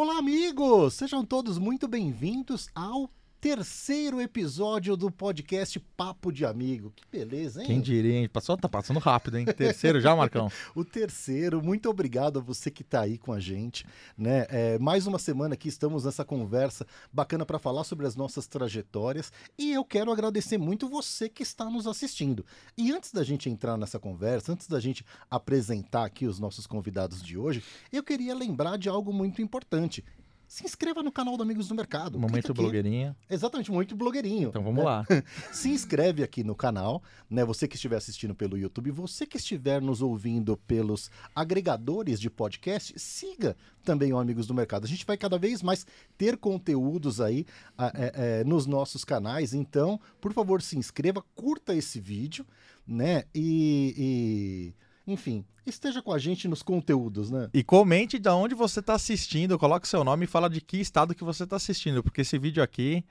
Olá, amigos! Sejam todos muito bem-vindos ao terceiro episódio do podcast Papo de Amigo. Que beleza, hein? Quem diria, hein? Passou, tá passando rápido, hein? Terceiro já, Marcão? o terceiro. Muito obrigado a você que está aí com a gente, né? É, mais uma semana aqui estamos nessa conversa bacana para falar sobre as nossas trajetórias e eu quero agradecer muito você que está nos assistindo. E antes da gente entrar nessa conversa, antes da gente apresentar aqui os nossos convidados de hoje, eu queria lembrar de algo muito importante se inscreva no canal do Amigos do Mercado. Momento blogueirinha. Exatamente, momento blogueirinho. Então vamos né? lá. se inscreve aqui no canal, né? Você que estiver assistindo pelo YouTube, você que estiver nos ouvindo pelos agregadores de podcast, siga também o Amigos do Mercado. A gente vai cada vez mais ter conteúdos aí é, é, nos nossos canais. Então, por favor, se inscreva, curta esse vídeo, né? e... e enfim, esteja com a gente nos conteúdos, né? E comente de onde você está assistindo, coloque seu nome e fala de que estado que você está assistindo, porque esse vídeo aqui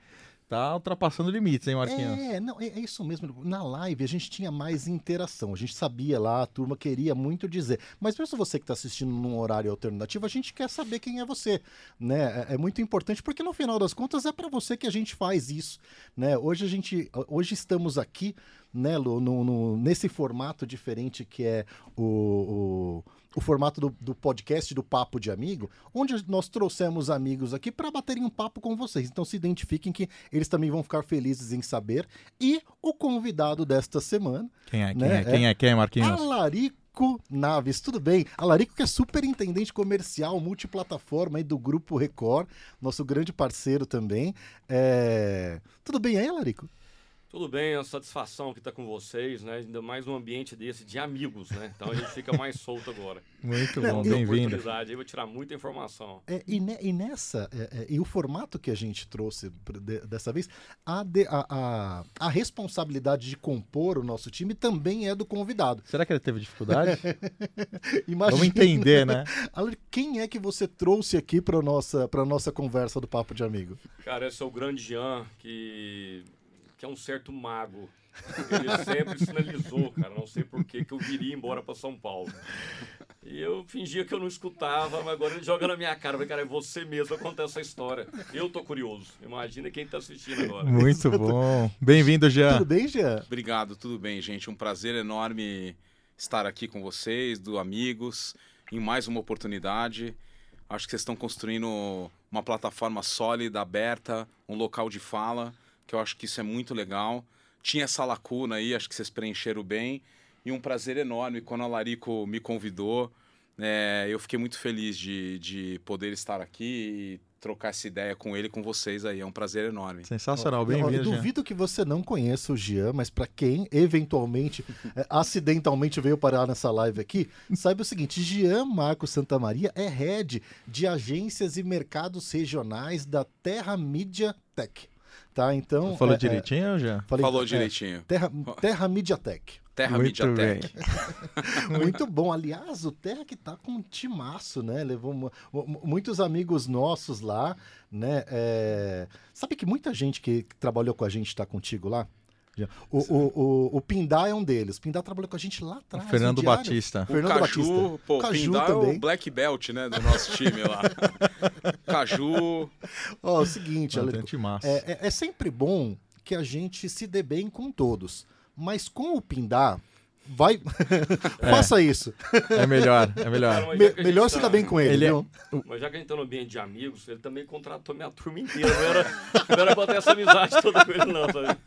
Tá ultrapassando limites, hein, Marquinhos? É, não, é, é, isso mesmo. Na live a gente tinha mais interação. A gente sabia lá, a turma queria muito dizer. Mas mesmo você que está assistindo num horário alternativo, a gente quer saber quem é você. Né? É, é muito importante, porque no final das contas é para você que a gente faz isso. Né? Hoje a gente. Hoje estamos aqui, né, no, no nesse formato diferente que é o, o o formato do, do, podcast do Papo de Amigo, onde nós trouxemos amigos aqui para baterem um papo com vocês. Então se identifiquem que eles também vão ficar felizes em saber. E o convidado desta semana. Quem é? Quem né, é? Quem é? Quem é, Marquinhos? Alarico Naves, tudo bem? Alarico que é superintendente comercial multiplataforma aí do Grupo Record, nosso grande parceiro também. É... Tudo bem aí, Alarico? Tudo bem, é uma satisfação que está com vocês, né? Ainda mais num ambiente desse de amigos, né? Então a gente fica mais solto agora. Muito bom, bem-vindo. Aí vou tirar muita informação. É, e, ne, e, nessa, é, é, e o formato que a gente trouxe de, dessa vez, a, de, a, a, a, responsabilidade de compor o nosso time também é do convidado. Será que ele teve dificuldade? Imagina, Vamos entender, né? Quem é que você trouxe aqui para nossa para nossa conversa do papo de amigo? Cara, esse é o grande Jean que que é um certo mago. Ele sempre sinalizou, cara, não sei por que, que eu viria embora para São Paulo. E eu fingia que eu não escutava, mas agora ele joga na minha cara. Eu falei, cara, é você mesmo que contar essa história. Eu tô curioso. Imagina quem tá assistindo agora. Muito bom. Bem-vindo, Jean. Tudo bem, Jean? Obrigado, tudo bem, gente. Um prazer enorme estar aqui com vocês, do Amigos, em mais uma oportunidade. Acho que vocês estão construindo uma plataforma sólida, aberta, um local de fala que eu acho que isso é muito legal. Tinha essa lacuna aí, acho que vocês preencheram bem. E um prazer enorme quando a Larico me convidou. É, eu fiquei muito feliz de, de poder estar aqui e trocar essa ideia com ele, com vocês aí. É um prazer enorme. Sensacional, bem-vindo. Duvido que você não conheça o Jean, mas para quem eventualmente, é, acidentalmente veio parar nessa live aqui, saiba o seguinte: Jean Marcos Santa Maria é head de agências e mercados regionais da Terra Media Tech. Tá, então. Falou é, é direitinho é, já? Falei, Falou é, direitinho. Terra, Terra Mediatek. Terra Muito Mediatek. Muito bom. Aliás, o Terra que tá com um timaço, né? Levou muitos amigos nossos lá, né? É... Sabe que muita gente que trabalhou com a gente está contigo lá? O, o, o, o, Pindá é um deles. O Pindá trabalhou com a gente lá atrás. O Fernando Batista. O Fernando Caju, Batista. Pô, o Caju Pindá também. é o black belt, né, do nosso time lá. Caju. Ó, oh, o seguinte, é, é, é sempre bom que a gente se dê bem com todos. Mas com o Pindá, vai. É. Faça isso. É melhor, é melhor. Me, melhor tá... se dar bem com ele. ele é... Mas já que a gente tá no ambiente de amigos, ele também contratou minha turma inteira. Não era, não era pra ter essa amizade toda com ele, não, sabe?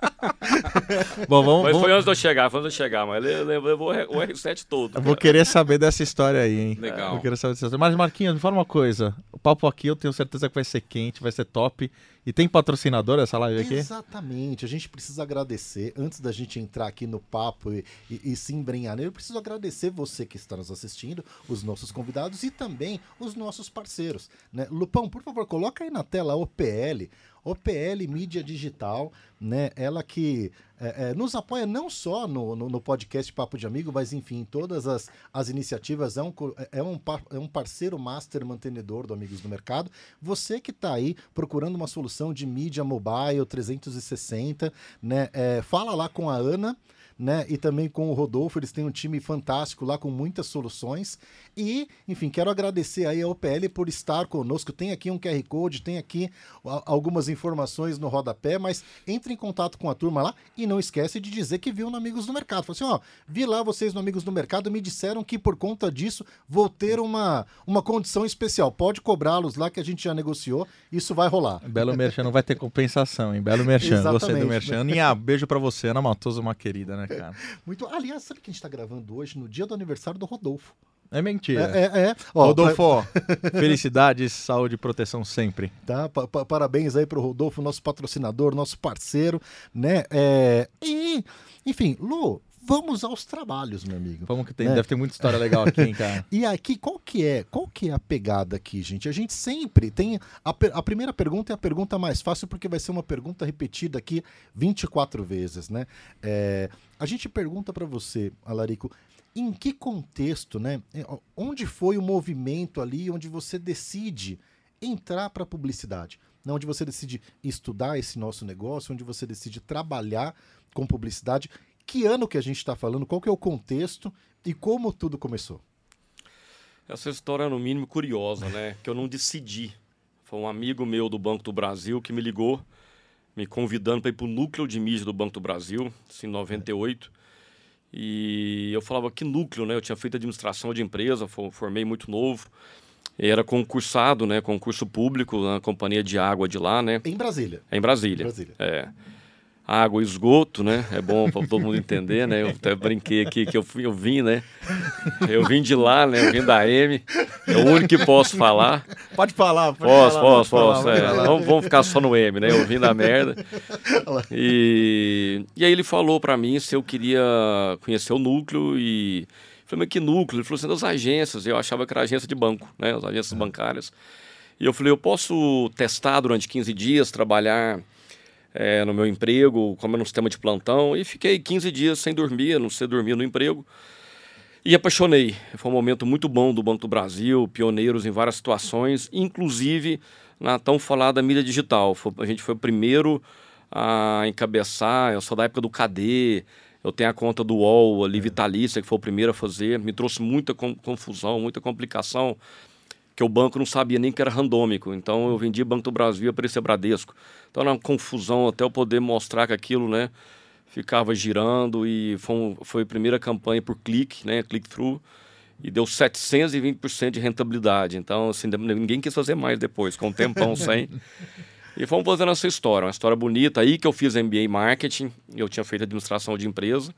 Bom, vamos, mas vamos... foi antes de eu chegar, foi antes de eu chegar, mas ele levou o R7 todo. Eu vou querer saber dessa história aí, hein? Legal. Vou querer saber dessa história. Mas, Marquinhos, me fala uma coisa. O papo aqui eu tenho certeza que vai ser quente, vai ser top. E tem patrocinador essa live aqui? Exatamente. A gente precisa agradecer, antes da gente entrar aqui no papo e, e, e se embrenhar eu preciso agradecer você que está nos assistindo, os nossos convidados e também os nossos parceiros. Né? Lupão, por favor, coloca aí na tela a OPL. OPL Mídia Digital, né? Ela que é, é, nos apoia não só no, no, no, podcast Papo de Amigo, mas enfim, todas as, as iniciativas, é um, é, um, é um parceiro master mantenedor do Amigos do Mercado. Você que está aí procurando uma solução de mídia mobile 360, né? É, fala lá com a Ana né? E também com o Rodolfo, eles têm um time fantástico lá com muitas soluções. E, enfim, quero agradecer aí ao PL por estar conosco. Tem aqui um QR Code, tem aqui algumas informações no rodapé, mas entre em contato com a turma lá e não esquece de dizer que viu no Amigos do Mercado. Fala assim, ó, vi lá vocês no Amigos do Mercado, me disseram que por conta disso vou ter uma, uma condição especial. Pode cobrá-los lá que a gente já negociou, isso vai rolar. Belo Merchan não vai ter compensação, hein? Belo Merchan, gostei do Merchan. Aninha, beijo para você. Ana Matoso, uma querida, né, cara? Muito. Aliás, sabe que a gente tá gravando hoje, no dia do aniversário do Rodolfo? É mentira. É, é, é. Ó, Rodolfo, pra... felicidades, saúde e proteção sempre. Tá, pa pa parabéns aí pro Rodolfo, nosso patrocinador, nosso parceiro, né? É... E, enfim, Lu, vamos aos trabalhos, meu amigo. Vamos que tem, né? deve ter muita história legal aqui, hein, cara. e aqui, qual que é, qual que é a pegada aqui, gente? A gente sempre tem a, a, primeira pergunta é a pergunta mais fácil porque vai ser uma pergunta repetida aqui 24 vezes, né? É, a gente pergunta para você, Alarico, em que contexto, né? É, onde foi o movimento ali onde você decide entrar para a publicidade? Né? Onde você decide estudar esse nosso negócio, onde você decide trabalhar com publicidade. Que ano que a gente está falando? Qual que é o contexto e como tudo começou? Essa história é no mínimo curiosa, né? Que eu não decidi. Foi um amigo meu do Banco do Brasil que me ligou, me convidando para ir para o núcleo de mídia do Banco do Brasil, assim, em 98. E eu falava que núcleo, né? Eu tinha feito administração de empresa, formei muito novo. Era concursado, né? Concurso público na companhia de água de lá, né? Em Brasília. É em Brasília. Brasília. É. Água e esgoto, né? É bom para todo mundo entender, né? Eu até brinquei aqui que eu, fui, eu vim, né? Eu vim de lá, né? Eu vim da M. É o único que posso falar. Pode falar, pode posso, falar. Posso, posso, posso. É. Vamos, vamos ficar só no M, né? Eu vim da merda. E, e aí ele falou para mim se eu queria conhecer o núcleo e... Eu falei, mas que núcleo? Ele falou assim, das agências. Eu achava que era agência de banco, né? As agências é. bancárias. E eu falei, eu posso testar durante 15 dias, trabalhar é, no meu emprego, como no sistema de plantão. E fiquei 15 dias sem dormir, não sei dormir no emprego. E apaixonei. Foi um momento muito bom do Banco do Brasil, pioneiros em várias situações, inclusive na tão falada mídia digital. A gente foi o primeiro a encabeçar, eu sou da época do KD, eu tenho a conta do UOL ali, é. vitalícia, que foi o primeiro a fazer. Me trouxe muita confusão, muita complicação, que o banco não sabia nem que era randômico. Então eu vendi Banco do Brasil e aparecia Bradesco. Então era uma confusão até eu poder mostrar que aquilo, né? ficava girando e foi, foi a primeira campanha por clique, né, click-through, e deu 720% de rentabilidade. Então, assim, ninguém quis fazer mais depois, com um tempão sem. E fomos fazendo essa história, uma história bonita. Aí que eu fiz MBA Marketing, eu tinha feito administração de empresa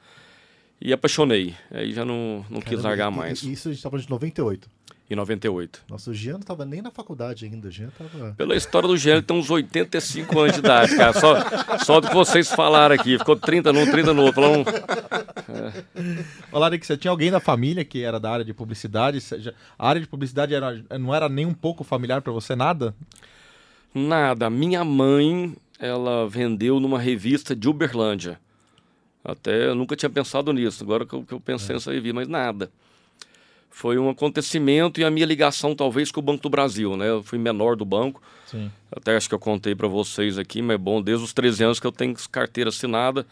e apaixonei. Aí já não, não Caramba, quis largar mais. Isso a gente estava de 98 em 98. Nossa, o Jean não estava nem na faculdade ainda. O Jean tava... Pela história do Jean, ele tem uns 85 anos de idade, cara. Só, só do que vocês falaram aqui. Ficou 30 num, 30 no outro. Um... É. Olá, Rick, você tinha alguém da família que era da área de publicidade? A área de publicidade era, não era nem um pouco familiar para você, nada? Nada. Minha mãe, ela vendeu numa revista de Uberlândia. Até eu nunca tinha pensado nisso. Agora que eu, que eu pensei é. nessa revista, mas nada foi um acontecimento e a minha ligação talvez com o Banco do Brasil, né? Eu fui menor do banco, Sim. até acho que eu contei para vocês aqui, mas bom, desde os 13 anos que eu tenho carteira assinada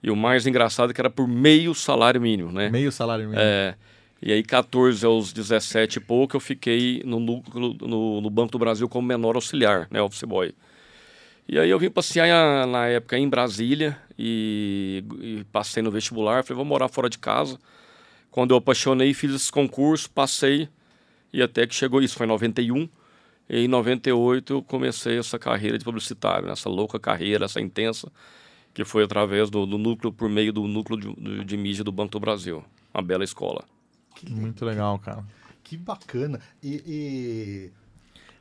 e o mais engraçado é que era por meio salário mínimo, né? Meio salário mínimo. É, e aí 14 aos 17 e pouco eu fiquei no, no, no Banco do Brasil como menor auxiliar, né? Office boy. E aí eu vim passear na época em Brasília e, e passei no vestibular, falei, vou morar fora de casa quando eu apaixonei, fiz esse concurso, passei e até que chegou isso, foi em 91. E em 98 eu comecei essa carreira de publicitário, essa louca carreira, essa intensa, que foi através do, do núcleo, por meio do núcleo de, de, mídia do Banco do Brasil. Uma bela escola. Muito legal, cara. Que bacana. E.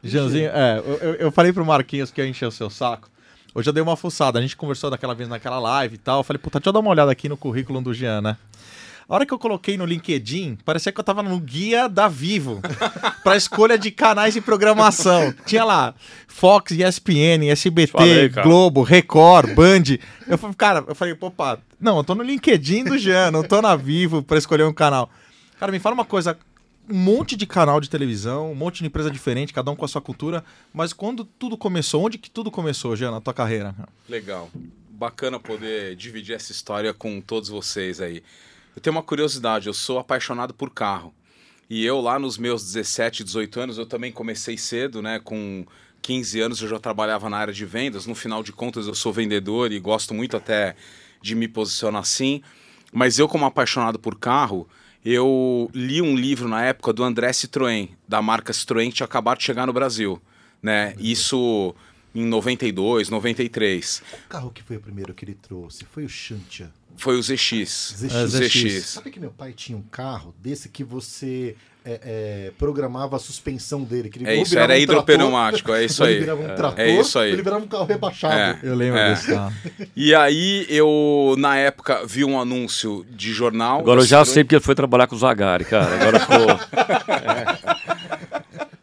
e... Janzinho, é, eu, eu falei pro Marquinhos que ia encher o seu saco. Hoje eu dei uma fuçada. A gente conversou daquela vez naquela live e tal. Eu falei, puta, deixa eu dar uma olhada aqui no currículo do Jean, né? A hora que eu coloquei no LinkedIn, parecia que eu tava no guia da Vivo para escolha de canais de programação. Tinha lá Fox, ESPN, SBT, falei, Globo, Record, Band. Eu falei, cara, eu falei, opa, não, eu tô no LinkedIn do Jean, não tô na Vivo para escolher um canal. Cara, me fala uma coisa, um monte de canal de televisão, um monte de empresa diferente, cada um com a sua cultura, mas quando tudo começou, onde que tudo começou, Jean, na tua carreira? Legal. bacana poder dividir essa história com todos vocês aí. Eu tenho uma curiosidade, eu sou apaixonado por carro. E eu lá nos meus 17, 18 anos, eu também comecei cedo, né, com 15 anos eu já trabalhava na área de vendas. No final de contas, eu sou vendedor e gosto muito até de me posicionar assim. Mas eu, como apaixonado por carro, eu li um livro na época do André Citroën, da marca Citroën, que tinha acabado de chegar no Brasil. Né? Isso em 92, 93. O carro que foi o primeiro que ele trouxe foi o Xantia. Foi o ZX. ZX. É, ZX. Sabe que meu pai tinha um carro desse que você é, é, programava a suspensão dele? Que ele É isso, era um hidropneumático, é isso ou ele aí. virava um trator, É isso aí. ele virava um carro rebaixado. É. Eu lembro É. desse carro. E aí eu, na época, vi um anúncio de jornal. Agora eu já sei porque ele foi trabalhar com o Zagari, cara. Agora ficou.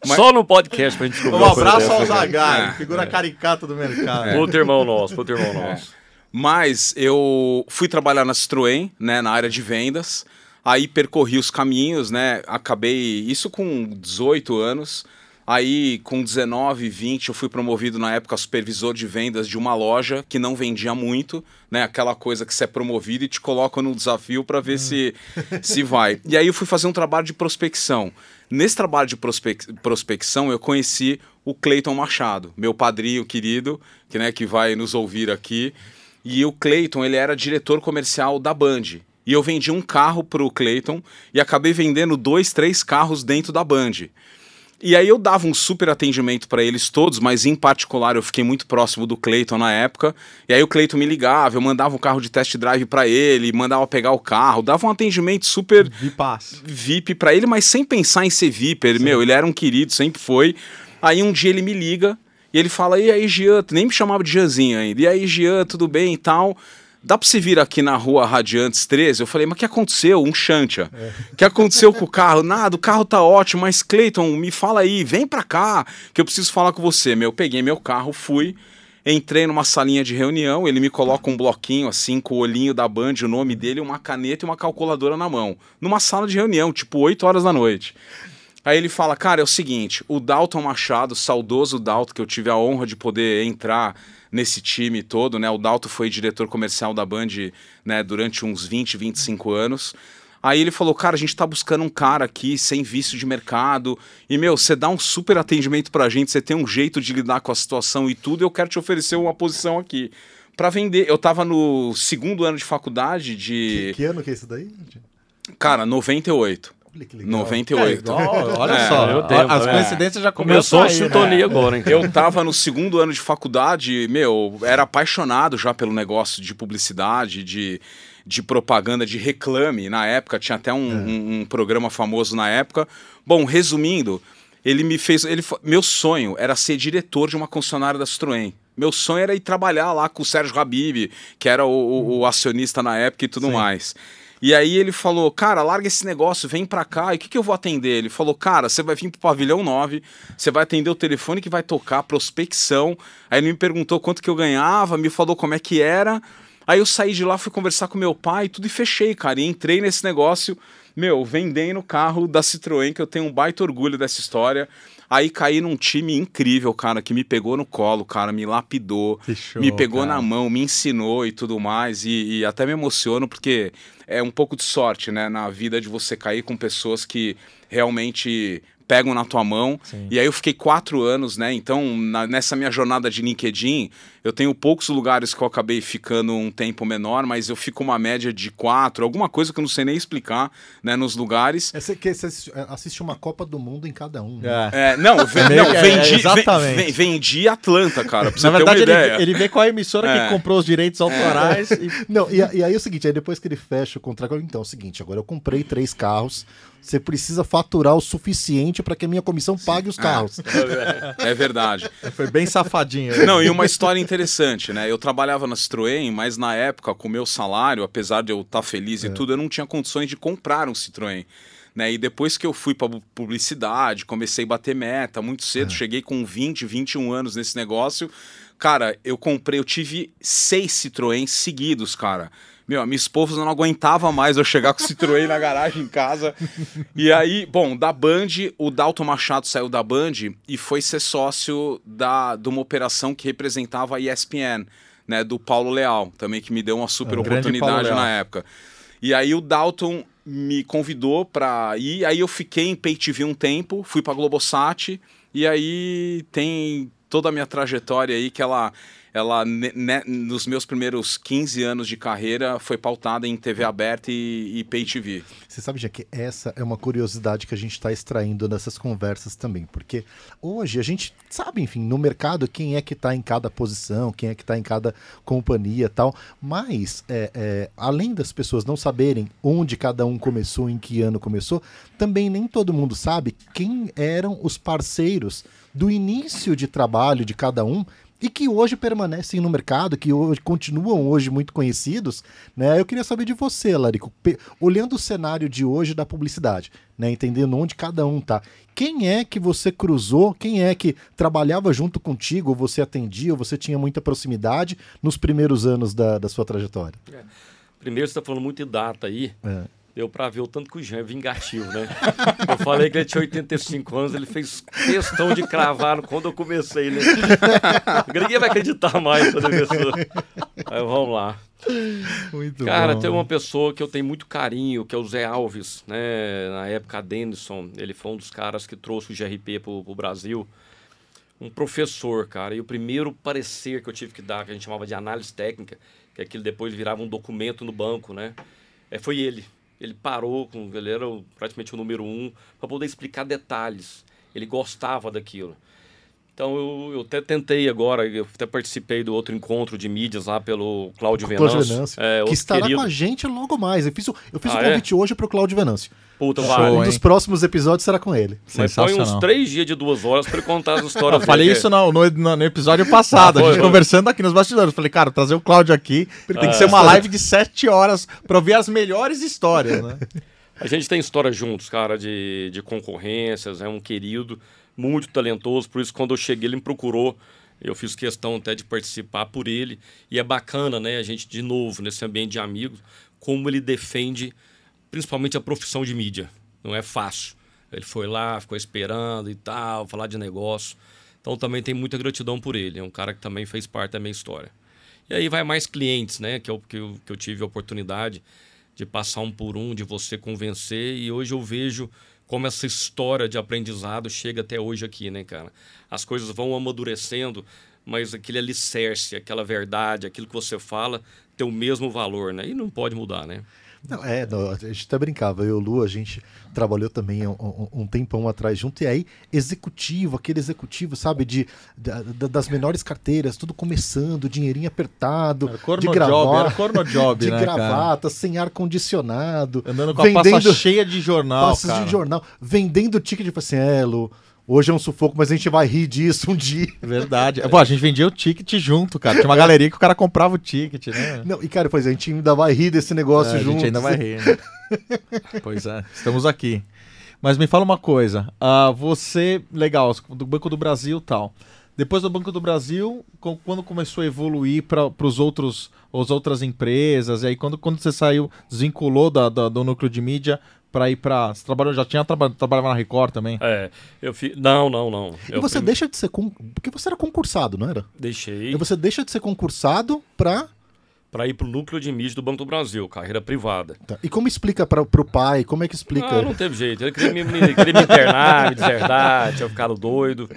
Mas- Só no podcast pra gente descobrir Um abraço ao cara. Zagari, É. figura caricata do mercado. Puta irmão nosso, puta irmão nosso. Mas eu fui trabalhar na Citroën, né, na área de vendas. Aí percorri os caminhos, né? Acabei isso com 18 anos. Aí com 19, 20 eu fui promovido na época supervisor de vendas de uma loja que não vendia muito, né? Aquela coisa que você é promovido e te coloca no desafio para ver se se vai. E aí eu fui fazer um trabalho de prospecção. Nesse trabalho de prospec- prospecção eu conheci o Cleiton Machado, meu padrinho querido, que né, que vai nos ouvir aqui. E o Clayton, ele era diretor comercial da Band. E eu vendi um carro pro Clayton e acabei vendendo dois, três carros dentro da Band. E aí eu dava um super atendimento para eles todos, mas em particular eu fiquei muito próximo do Clayton na época. E aí o Clayton me ligava, eu mandava um carro de test drive para ele, mandava pegar o carro, dava um atendimento super. VIP pra ele, mas sem pensar em ser VIP. Ele, meu, ele era um querido, sempre foi. Aí um dia ele me liga e ele fala: E aí, Jean? Nem me chamava de Jeanzinho ainda. E aí, Jean, tudo bem e tal? Dá pra você vir aqui na rua Radiantes 13? Eu falei, mas o que aconteceu? Um Xantia. O que aconteceu com o carro? Nada, o carro tá ótimo, mas Cleiton, me fala aí, vem pra cá, que eu preciso falar com você. Meu, eu peguei meu carro, fui, entrei numa salinha de reunião, ele me coloca um bloquinho assim, com o olhinho da Band, o nome dele, uma caneta e uma calculadora na mão. Numa sala de reunião, tipo 8 horas da noite. Aí ele fala, cara, é o seguinte, o Dalton Machado, saudoso Dalton, que eu tive a honra de poder entrar nesse time todo, né? O Dalton foi diretor comercial da Band, né, durante uns 20, 25 anos. Aí ele falou, cara, a gente tá buscando um cara aqui sem vício de mercado. E, meu, você dá um super atendimento pra gente, você tem um jeito de lidar com a situação e tudo, eu quero te oferecer uma posição aqui. Pra vender. Eu tava no segundo ano de faculdade de. Que, que ano que é isso daí? Cara, 98. Olha que legal. 98. Ó, olha É, só, tempo, as coincidências já Começou começam a aí, né? sintonia agora, hein? Eu tava no segundo ano de faculdade, meu, era apaixonado já pelo negócio de publicidade, de, de propaganda, de reclame. Na época, tinha até um, um- um programa famoso na época. Bom, resumindo, ele me fez. Ele, meu sonho era ser diretor de uma concessionária da Citroën. Meu sonho era ir trabalhar lá com o Sérgio Habib, que era o, o- o acionista na época e tudo mais. E aí ele falou, cara, larga esse negócio, vem pra cá. E o que, que eu vou atender? Ele falou, cara, você vai vir pro pavilhão 9, você vai atender o telefone que vai tocar, prospecção. Aí ele me perguntou quanto que eu ganhava, me falou como é que era. Aí eu saí de lá, fui conversar com meu pai, tudo e fechei, cara. E entrei nesse negócio, meu, vendendo o carro da Citroën, que eu tenho um baita orgulho dessa história. Aí caí num time incrível, cara, que me pegou no colo, cara, me lapidou, show, me pegou cara. na mão, me ensinou e tudo mais. E, e até me emociono porque é um pouco de sorte, né, na vida de você cair com pessoas que realmente pegam na tua mão. Sim. E aí eu fiquei quatro anos, né? Então, na- nessa minha jornada de LinkedIn, eu tenho poucos lugares que eu acabei ficando um tempo menor, mas eu fico uma média de quatro, alguma coisa que eu não sei nem explicar, né, nos lugares. É, você, que você assiste- é, assiste uma Copa do Mundo em cada um. né? É. É, não, ve- Meio não, que é, vendi, exatamente. ve- ve- vendi Atlanta, cara, pra você Na ter verdade, uma ele, ideia. ele vê qual é a emissora É. que comprou os direitos autorais e Não, e, e aí é o seguinte, aí depois que ele fecha o contrato, então é o seguinte, agora eu comprei três carros, você precisa faturar o suficiente para que a minha comissão pague os carros. É verdade. foi bem safadinho. Não, e uma história interessante, né? Eu trabalhava na Citroën, mas na época, com o meu salário, apesar de eu estar feliz e tudo, eu não tinha condições de comprar um Citroën. Né? E depois que eu fui para publicidade, comecei a bater meta muito cedo, cheguei com 20, 21 anos nesse negócio. Cara, eu comprei, eu tive seis Citroën seguidos, cara. Meu, a minha esposa não aguentava mais eu chegar com o Citroën na garagem em casa. E aí, bom, da Band, o Dalton Machado saiu da Band e foi ser sócio da, de uma operação que representava a ESPN. né, do Paulo Leal, também que me deu uma super grande Paulo oportunidade na época. E aí o Dalton me convidou pra ir, aí eu fiquei em Pay TV um tempo, fui pra Globosat, e aí tem toda a minha trajetória aí que ela ela ne- nos meus primeiros 15 anos de carreira foi pautada em TV aberta e, e Pay TV. Você sabe, já que essa é uma curiosidade que a gente está extraindo nessas conversas também, porque hoje a gente sabe, enfim, no mercado quem é que está em cada posição, quem é que está em cada companhia tal, mas é, é, além das pessoas não saberem onde cada um começou, em que ano começou, também nem todo mundo sabe quem eram os parceiros do início de trabalho de cada um e que hoje permanecem no mercado, que hoje continuam hoje muito conhecidos, né? Eu queria saber de você, Larico, olhando o cenário de hoje da publicidade, né? Entendendo onde cada um tá. Quem é que você cruzou? Quem é que trabalhava junto contigo? Ou você atendia? Ou você tinha muita proximidade nos primeiros anos da, da sua trajetória? Primeiro, você está falando muito de data aí. É. Deu pra ver o tanto que o Jean é vingativo, né? Eu falei que ele tinha 85 anos, ele fez questão de cravar quando eu comecei, né? Ninguém vai acreditar mais quando começou. Aí vamos lá. Muito Cara, bom. tem uma pessoa que eu tenho muito carinho, que é o Zé Alves, né? Na época, a Denison, ele foi um dos caras que trouxe o GRP pro, pro Brasil. Um professor, cara. E o primeiro parecer que eu tive que dar, que a gente chamava de análise técnica, que aquilo depois virava um documento no banco, né? É, foi ele. Ele parou, com, ele era praticamente o número um, para poder explicar detalhes. Ele gostava daquilo. Então eu, eu até tentei agora, eu até participei do outro encontro de mídias lá pelo Cláudio Cláudio Venâncio. Venâncio, é, que estará querido. com a gente logo mais. Eu fiz o, eu fiz o Ah, é? convite hoje pro Cláudio Venâncio. Puta, Show, vale. um dos próximos episódios será com ele. Mas foi uns três dias de duas horas para ele contar as histórias Eu falei dele, isso no, no, no- no episódio passado, a Foi, gente foi. conversando aqui nos bastidores. Falei, cara, trazer o Cláudio aqui tem que ser uma live de sete horas pra ouvir as melhores histórias, né? A gente tem história juntos, cara, de, de concorrências, é um querido, muito talentoso, por isso quando eu cheguei ele me procurou, eu fiz questão até de participar por ele, e é bacana, né, a gente de novo, nesse ambiente de amigos, como ele defende principalmente a profissão de mídia, não é fácil. Ele foi lá, ficou esperando e tal, falar de negócio, então também tem muita gratidão por ele, é um cara que também fez parte da minha história. E aí vai mais clientes, né, que eu, que eu, que eu tive a oportunidade de passar um por um, de você convencer. E hoje eu vejo como essa história de aprendizado chega até hoje aqui, né, cara? As coisas vão amadurecendo, mas aquele alicerce, aquela verdade, aquilo que você fala, tem o mesmo valor, né? E não pode mudar, né? Não, é, não, a gente até brincava, eu e o Lu, a gente trabalhou também um, um- tempão atrás junto, e aí, executivo, aquele executivo, sabe, de, da- das menores carteiras, tudo começando, dinheirinho apertado, de job, gravata, corno job, de né, cara? gravata, sem ar-condicionado, Andando com a pasta cheia de jornal, pastas cara. de jornal, vendendo ticket, tipo assim, é, Lu, hoje é um sufoco, mas a gente vai rir disso um dia. Verdade. Pô, a gente vendia o ticket junto, cara. Tinha uma galeria que o cara comprava o ticket, né? Não, e cara, pois é, a gente ainda vai rir desse negócio É, a junto. gente ainda vai rir. né? pois é, estamos aqui. Mas me fala uma coisa. ah, você, legal, do Banco do Brasil e tal. Depois do Banco do Brasil, com- quando começou a evoluir para os outros, as outras empresas, e aí quando, quando você saiu, desvinculou da, da- do núcleo de mídia para ir para. Você trabalhou, já tinha traba, trabalhava na Record também? É, eu fiz. Não, não, não. E Eu você prime- deixa de ser. Con... Porque você era concursado, não era? deixei E você deixa de ser concursado pra. para ir pro núcleo de mídia do Banco do Brasil, carreira privada. Tá. E como explica para pro pai? Como é que explica? Ah, não teve jeito. Ele queria me, me- queria me internar, me deserdar, tinha ficado doido.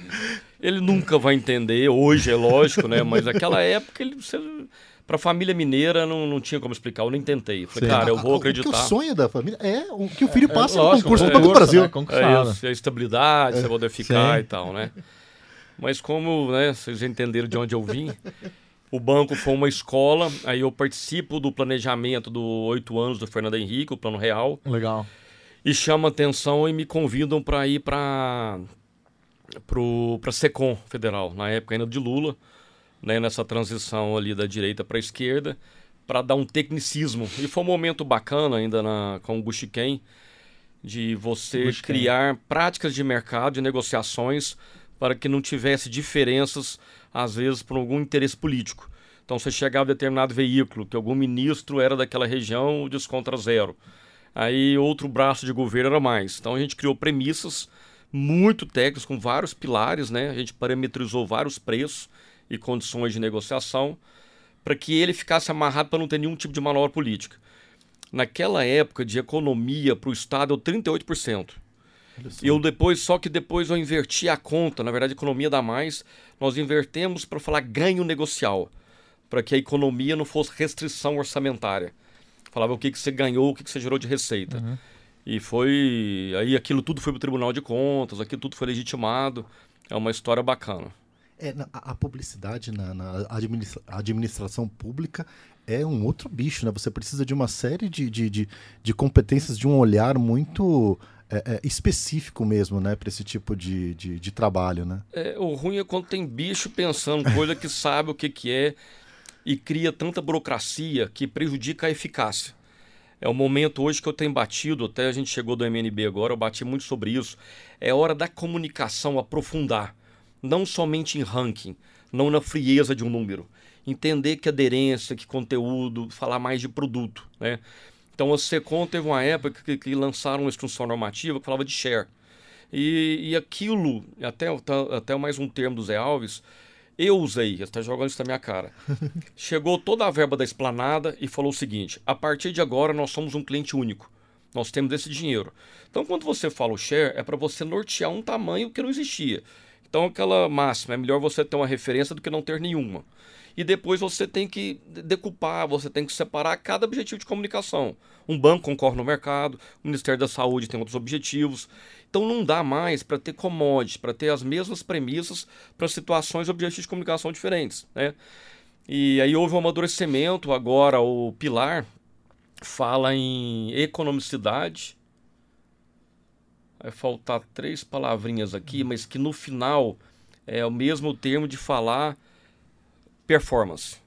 Ele nunca vai entender, hoje é lógico, né? Mas naquela época, ele, você, pra família mineira, não, não tinha como explicar. Eu nem tentei. Falei, cara, eu vou o- acreditar. O que o sonho da família é o que o filho passa no lógico, concurso do Banco do concurso, Brasil. né? É isso, a estabilidade, você poder ficar sim. e tal, né? Mas como, né, vocês entenderam de onde eu vim, o banco foi uma escola, aí eu participo do planejamento do oito anos do Fernando Henrique, o Plano Real, Legal. e chama atenção e me convidam para ir para para Secom Federal, na época ainda de Lula, né, nessa transição ali da direita para a esquerda, para dar um tecnicismo. E foi um momento bacana ainda na, com o Guxiquem, de você Guxiquem. criar práticas de mercado, de negociações, para que não tivesse diferenças, às vezes, por algum interesse político. Então, você chegava a determinado veículo, que algum ministro era daquela região, o desconto era zero. Aí, outro braço de governo era mais. Então, a gente criou premissas muito técnicas, com vários pilares, né? A gente parametrizou vários preços e condições de negociação para que ele ficasse amarrado para não ter nenhum tipo de manobra política. Naquela época de economia para o Estado, é 38%. Eu depois, só que depois eu inverti a conta, na verdade economia dá mais, nós invertemos para falar ganho negocial, para que a economia não fosse restrição orçamentária. Falava o que, que você ganhou, o que, que você gerou de receita. Uhum. E foi. Aí aquilo tudo foi para o Tribunal de Contas, aquilo tudo foi legitimado. É uma história bacana. É, a publicidade na, na administra- administração pública é um outro bicho, né? Você precisa de uma série de, de, de, de competências, de um olhar muito é, é, específico mesmo, né? Para esse tipo de, de, de trabalho, né? É, o ruim é quando tem bicho pensando coisa que sabe o que, que é e cria tanta burocracia que prejudica a eficácia. É o momento hoje que eu tenho batido, até a gente chegou do MNB agora, eu bati muito sobre isso. É hora da comunicação aprofundar, não somente em ranking, não na frieza de um número. Entender que aderência, que conteúdo, falar mais de produto, né? Então a Secom teve uma época que, que lançaram uma instrução normativa que falava de share. E, e aquilo, até, até, até mais um termo do Zé Alves, eu usei, está jogando isso na minha cara. Chegou toda a verba da esplanada e falou o seguinte: a partir de agora nós somos um cliente único. Nós temos esse dinheiro. Então, quando você fala o share, é para você nortear um tamanho que não existia. Então, aquela máxima, é melhor você ter uma referência do que não ter nenhuma. E depois você tem que de- decupar, você tem que separar cada objetivo de comunicação. Um banco concorre no mercado, o Ministério da Saúde tem outros objetivos. Então não dá mais para ter commodity, para ter as mesmas premissas para situações e objetivos de comunicação diferentes. Né? E aí houve um amadurecimento, agora o Pilar fala em economicidade. Vai faltar três palavrinhas aqui, mas que no final é o mesmo termo de falar performance.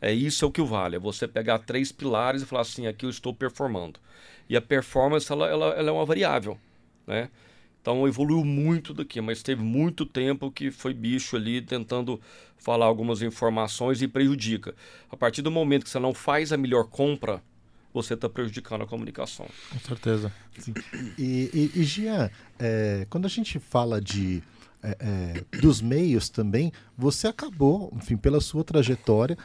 É isso é o que vale. É você pegar três pilares e falar assim, aqui eu estou performando. E a performance ela, ela, ela é uma variável, né? Então evoluiu muito daqui, mas teve muito tempo que foi bicho ali tentando falar algumas informações e prejudica. A partir do momento que você não faz a melhor compra, você está prejudicando a comunicação. Com certeza. E, e, e Jean, é, quando a gente fala de é, é, dos meios também, você acabou, enfim, pela sua trajetória,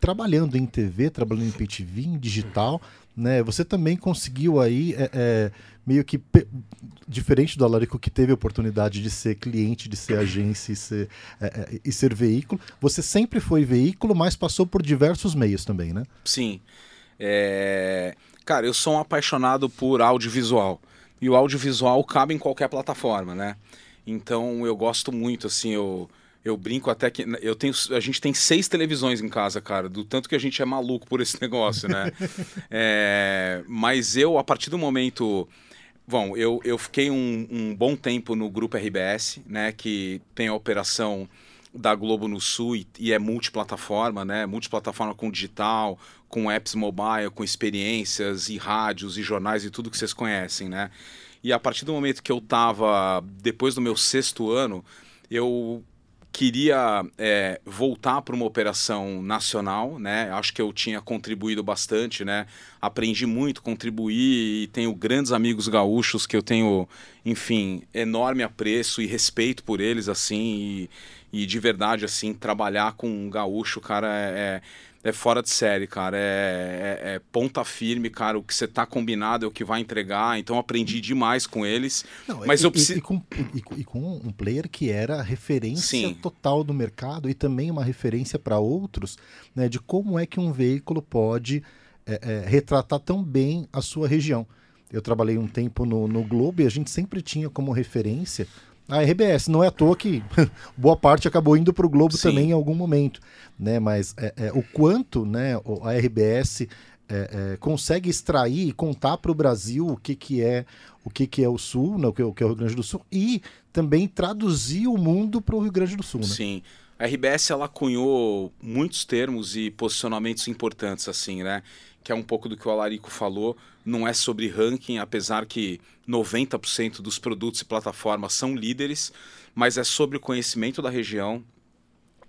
trabalhando em TV, trabalhando em PTV, em digital, né? Você também conseguiu aí é, é, meio que diferente do Alarico que teve a oportunidade de ser cliente, de ser agência e ser, é, é, e ser veículo, você sempre foi veículo, mas passou por diversos meios também, né? Sim. É, Cara, eu sou um apaixonado por audiovisual. E o audiovisual cabe em qualquer plataforma, né? Então eu gosto muito, assim, eu, eu brinco até que. Eu tenho, a gente tem seis televisões em casa, cara, do tanto que a gente é maluco por esse negócio, né? É, mas eu, a partir do momento. Bom, eu, eu fiquei um, um bom tempo no grupo RBS, né? Que tem a operação da Globo no Sul e, e é multiplataforma, né? Multiplataforma com digital, com apps mobile, com experiências e rádios e jornais e tudo que vocês conhecem, né? E a partir do momento que eu estava depois do meu sexto ano, eu queria é, voltar para uma operação nacional, né? Acho que eu tinha contribuído bastante, né? Aprendi muito, contribuí e tenho grandes amigos gaúchos que eu tenho, enfim, enorme apreço e respeito por eles, assim, e, e de verdade, assim, trabalhar com um gaúcho, cara, é, é fora de série, cara. É, é, é ponta firme, cara. O que você tá combinado é o que vai entregar. Então aprendi demais com eles. Não, Mas e, eu preciso. e, com, e e com um player que era referência Sim. total do mercado e também uma referência para outros, né, de como é que um veículo pode é, é, retratar tão bem a sua região. Eu trabalhei um tempo no, no Globo e a gente sempre tinha como referência a RBS. Não é à toa que boa parte acabou indo para o Globo Sim. também em algum momento, né? Mas é, é, o quanto, né, a RBS é, é, consegue extrair e contar para o Brasil o que, que é o que, que é o Sul, né, o, que, o que é o Rio Grande do Sul, e também traduzir o mundo para o Rio Grande do Sul. Né? Sim. A RBS ela cunhou muitos termos e posicionamentos importantes, assim, né? Que é um pouco do que o Alarico falou. Não é sobre ranking, apesar que 90% dos produtos e plataformas são líderes, mas é sobre o conhecimento da região,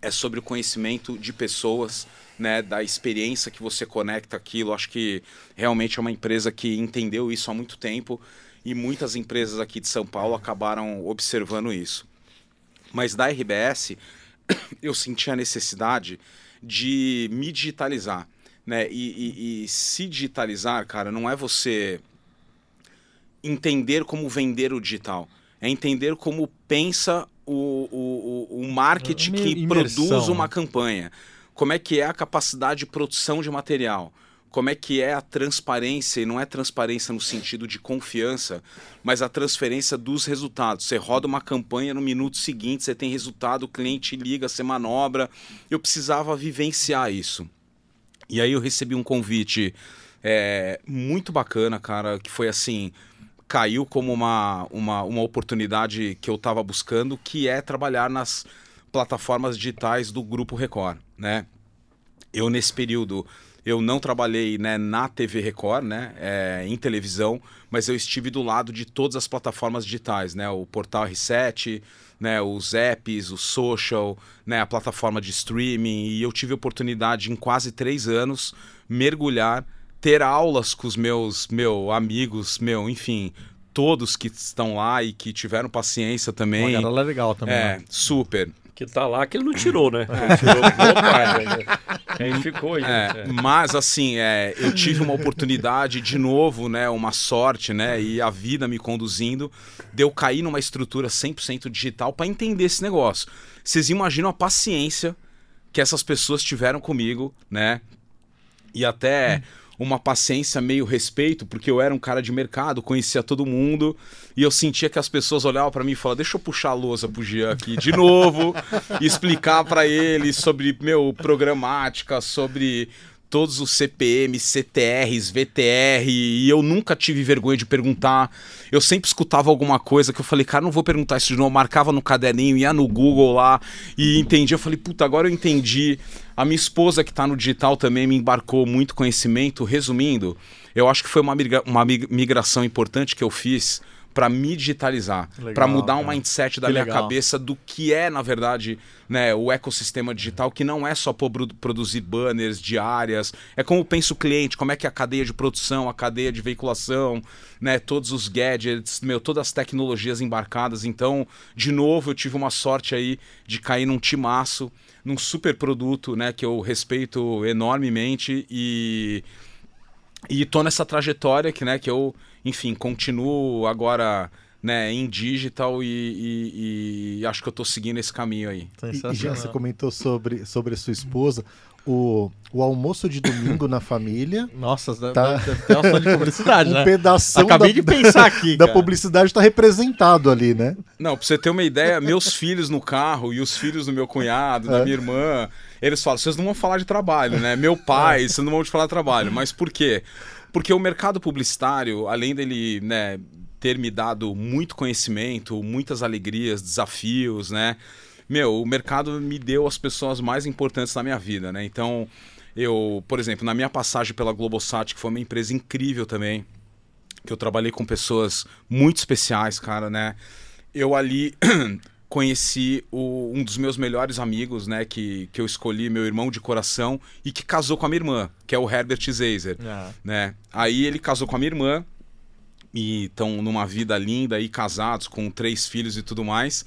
é sobre o conhecimento de pessoas, né, da experiência que você conecta aquilo. Acho que realmente é uma empresa que entendeu isso há muito tempo e muitas empresas aqui de São Paulo acabaram observando isso. Mas da RBS, eu senti a necessidade de me digitalizar. Né? E, e- e se digitalizar, cara, não é você entender como vender o digital. É entender como pensa o, o, o, marketing Uma que imersão, produz uma né? campanha. Como é que é a capacidade de produção de material. Como é que é a transparência, e não é transparência no sentido de confiança, mas a transferência dos resultados. Você roda uma campanha no minuto seguinte, você tem resultado, o cliente liga, você manobra. Eu precisava vivenciar isso. E aí eu recebi um convite é, muito bacana, cara, que foi assim, caiu como uma, uma, uma oportunidade que eu estava buscando, que é trabalhar nas plataformas digitais do Grupo Record, né? Eu, nesse período, eu não trabalhei né, na TV Record, né, é, em televisão, mas eu estive do lado de todas as plataformas digitais, né, o Portal R7, né, os apps, o social, né, a plataforma de streaming, e eu tive a oportunidade em quase três anos mergulhar, ter aulas com os meus meu, amigos, meu, enfim, todos que estão lá e que tiveram paciência Uma também. galera legal também. É, né? super. Que tá lá, que ele não tirou, né? Ele tirou boa parte, né? Quem ficou aí. É, né? mas assim, é, eu tive uma oportunidade de novo, né, uma sorte, né, e a vida me conduzindo, de eu cair numa estrutura 100% digital para entender esse negócio. Vocês imaginam a paciência que essas pessoas tiveram comigo, né? E até uma paciência meio respeito, porque eu era um cara de mercado, conhecia todo mundo, e eu sentia que as pessoas olhavam para mim e falavam: "Deixa eu puxar a lousa pro Jean aqui de novo e explicar para ele sobre meu programática, sobre todos os CPM, CTRs, VTR, e eu nunca tive vergonha de perguntar. Eu sempre escutava alguma coisa que eu falei, cara, não vou perguntar isso de novo. Eu marcava no caderninho, ia no Google lá e entendia. Eu falei, puta, agora eu entendi. A minha esposa, que tá no digital, também me embarcou muito conhecimento. Resumindo, eu acho que foi uma, migra- uma mig- migração importante que eu fiz para me digitalizar, para mudar o cara. mindset da Que minha legal. cabeça do que é, na verdade, né, o ecossistema digital, que não é só pro- produzir banners diárias, é como pensa o cliente, como é que é a cadeia de produção, a cadeia de veiculação, né, todos os gadgets, meu, todas as tecnologias embarcadas. Então, de novo, eu tive uma sorte aí de cair num timaço, num super produto, né, que eu respeito enormemente e e tô nessa trajetória que, né, que eu, enfim, continuo agora, né, em digital e, e- e acho que eu tô seguindo esse caminho aí. E, e já você comentou sobre, sobre a sua esposa. O, o almoço de domingo na família, Nossa, Tá. ter uma de publicidade, um né? pedaço Acabei da, de pensar aqui, da cara. publicidade está representado ali, né? Não, pra você ter uma ideia, meus filhos no carro e os filhos do meu cunhado, da É. minha irmã, eles falam, vocês não vão falar de trabalho, né? Meu pai, vocês não vão te falar de trabalho. Mas por quê? Porque o mercado publicitário, além dele, né, ter me dado muito conhecimento, muitas alegrias, desafios, né? Meu, o mercado me deu as pessoas mais importantes da minha vida, né? Então, eu, por exemplo, na minha passagem pela Globosat, que foi uma empresa incrível também, que eu trabalhei com pessoas muito especiais, cara, né? Eu ali conheci o- um dos meus melhores amigos, né? Que, que eu escolhi, meu irmão de coração, e que casou com a minha irmã, que é o Herbert Zeiser, Ah, né? Aí ele casou com a minha irmã, e estão numa vida linda aí, casados, com três filhos e tudo mais.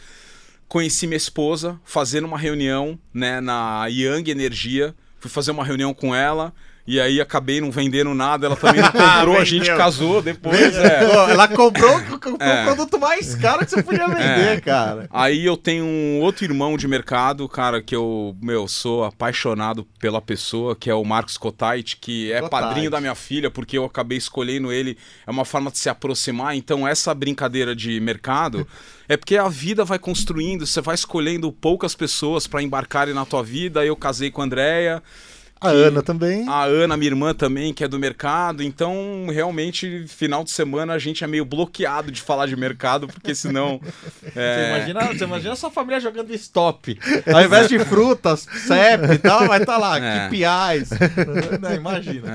Conheci minha esposa fazendo uma reunião né, na Young Energia. Fui fazer uma reunião com ela. E aí acabei não vendendo nada, ela também não comprou, a gente casou depois. é. Pô, ela comprou, comprou É. o produto mais caro que você podia vender, cara. Aí eu tenho um outro irmão de mercado, cara, que eu, meu, sou apaixonado pela pessoa, que é o Marcos Cotait, que é Cotait. padrinho da minha filha, porque eu acabei escolhendo ele. É uma forma de se aproximar. Então, essa brincadeira de mercado é porque a vida vai construindo, você vai escolhendo poucas pessoas para embarcarem na tua vida. Eu casei com a Andrea. A que- Ana também. A Ana, minha irmã também, que é do mercado. Então, realmente, final de semana a gente é meio bloqueado de falar de mercado, porque senão. Você é, imagina, você imagina a sua família jogando stop. Ao invés de frutas, CEP e tal, vai estar lá, É. KPIs. Não, imagina.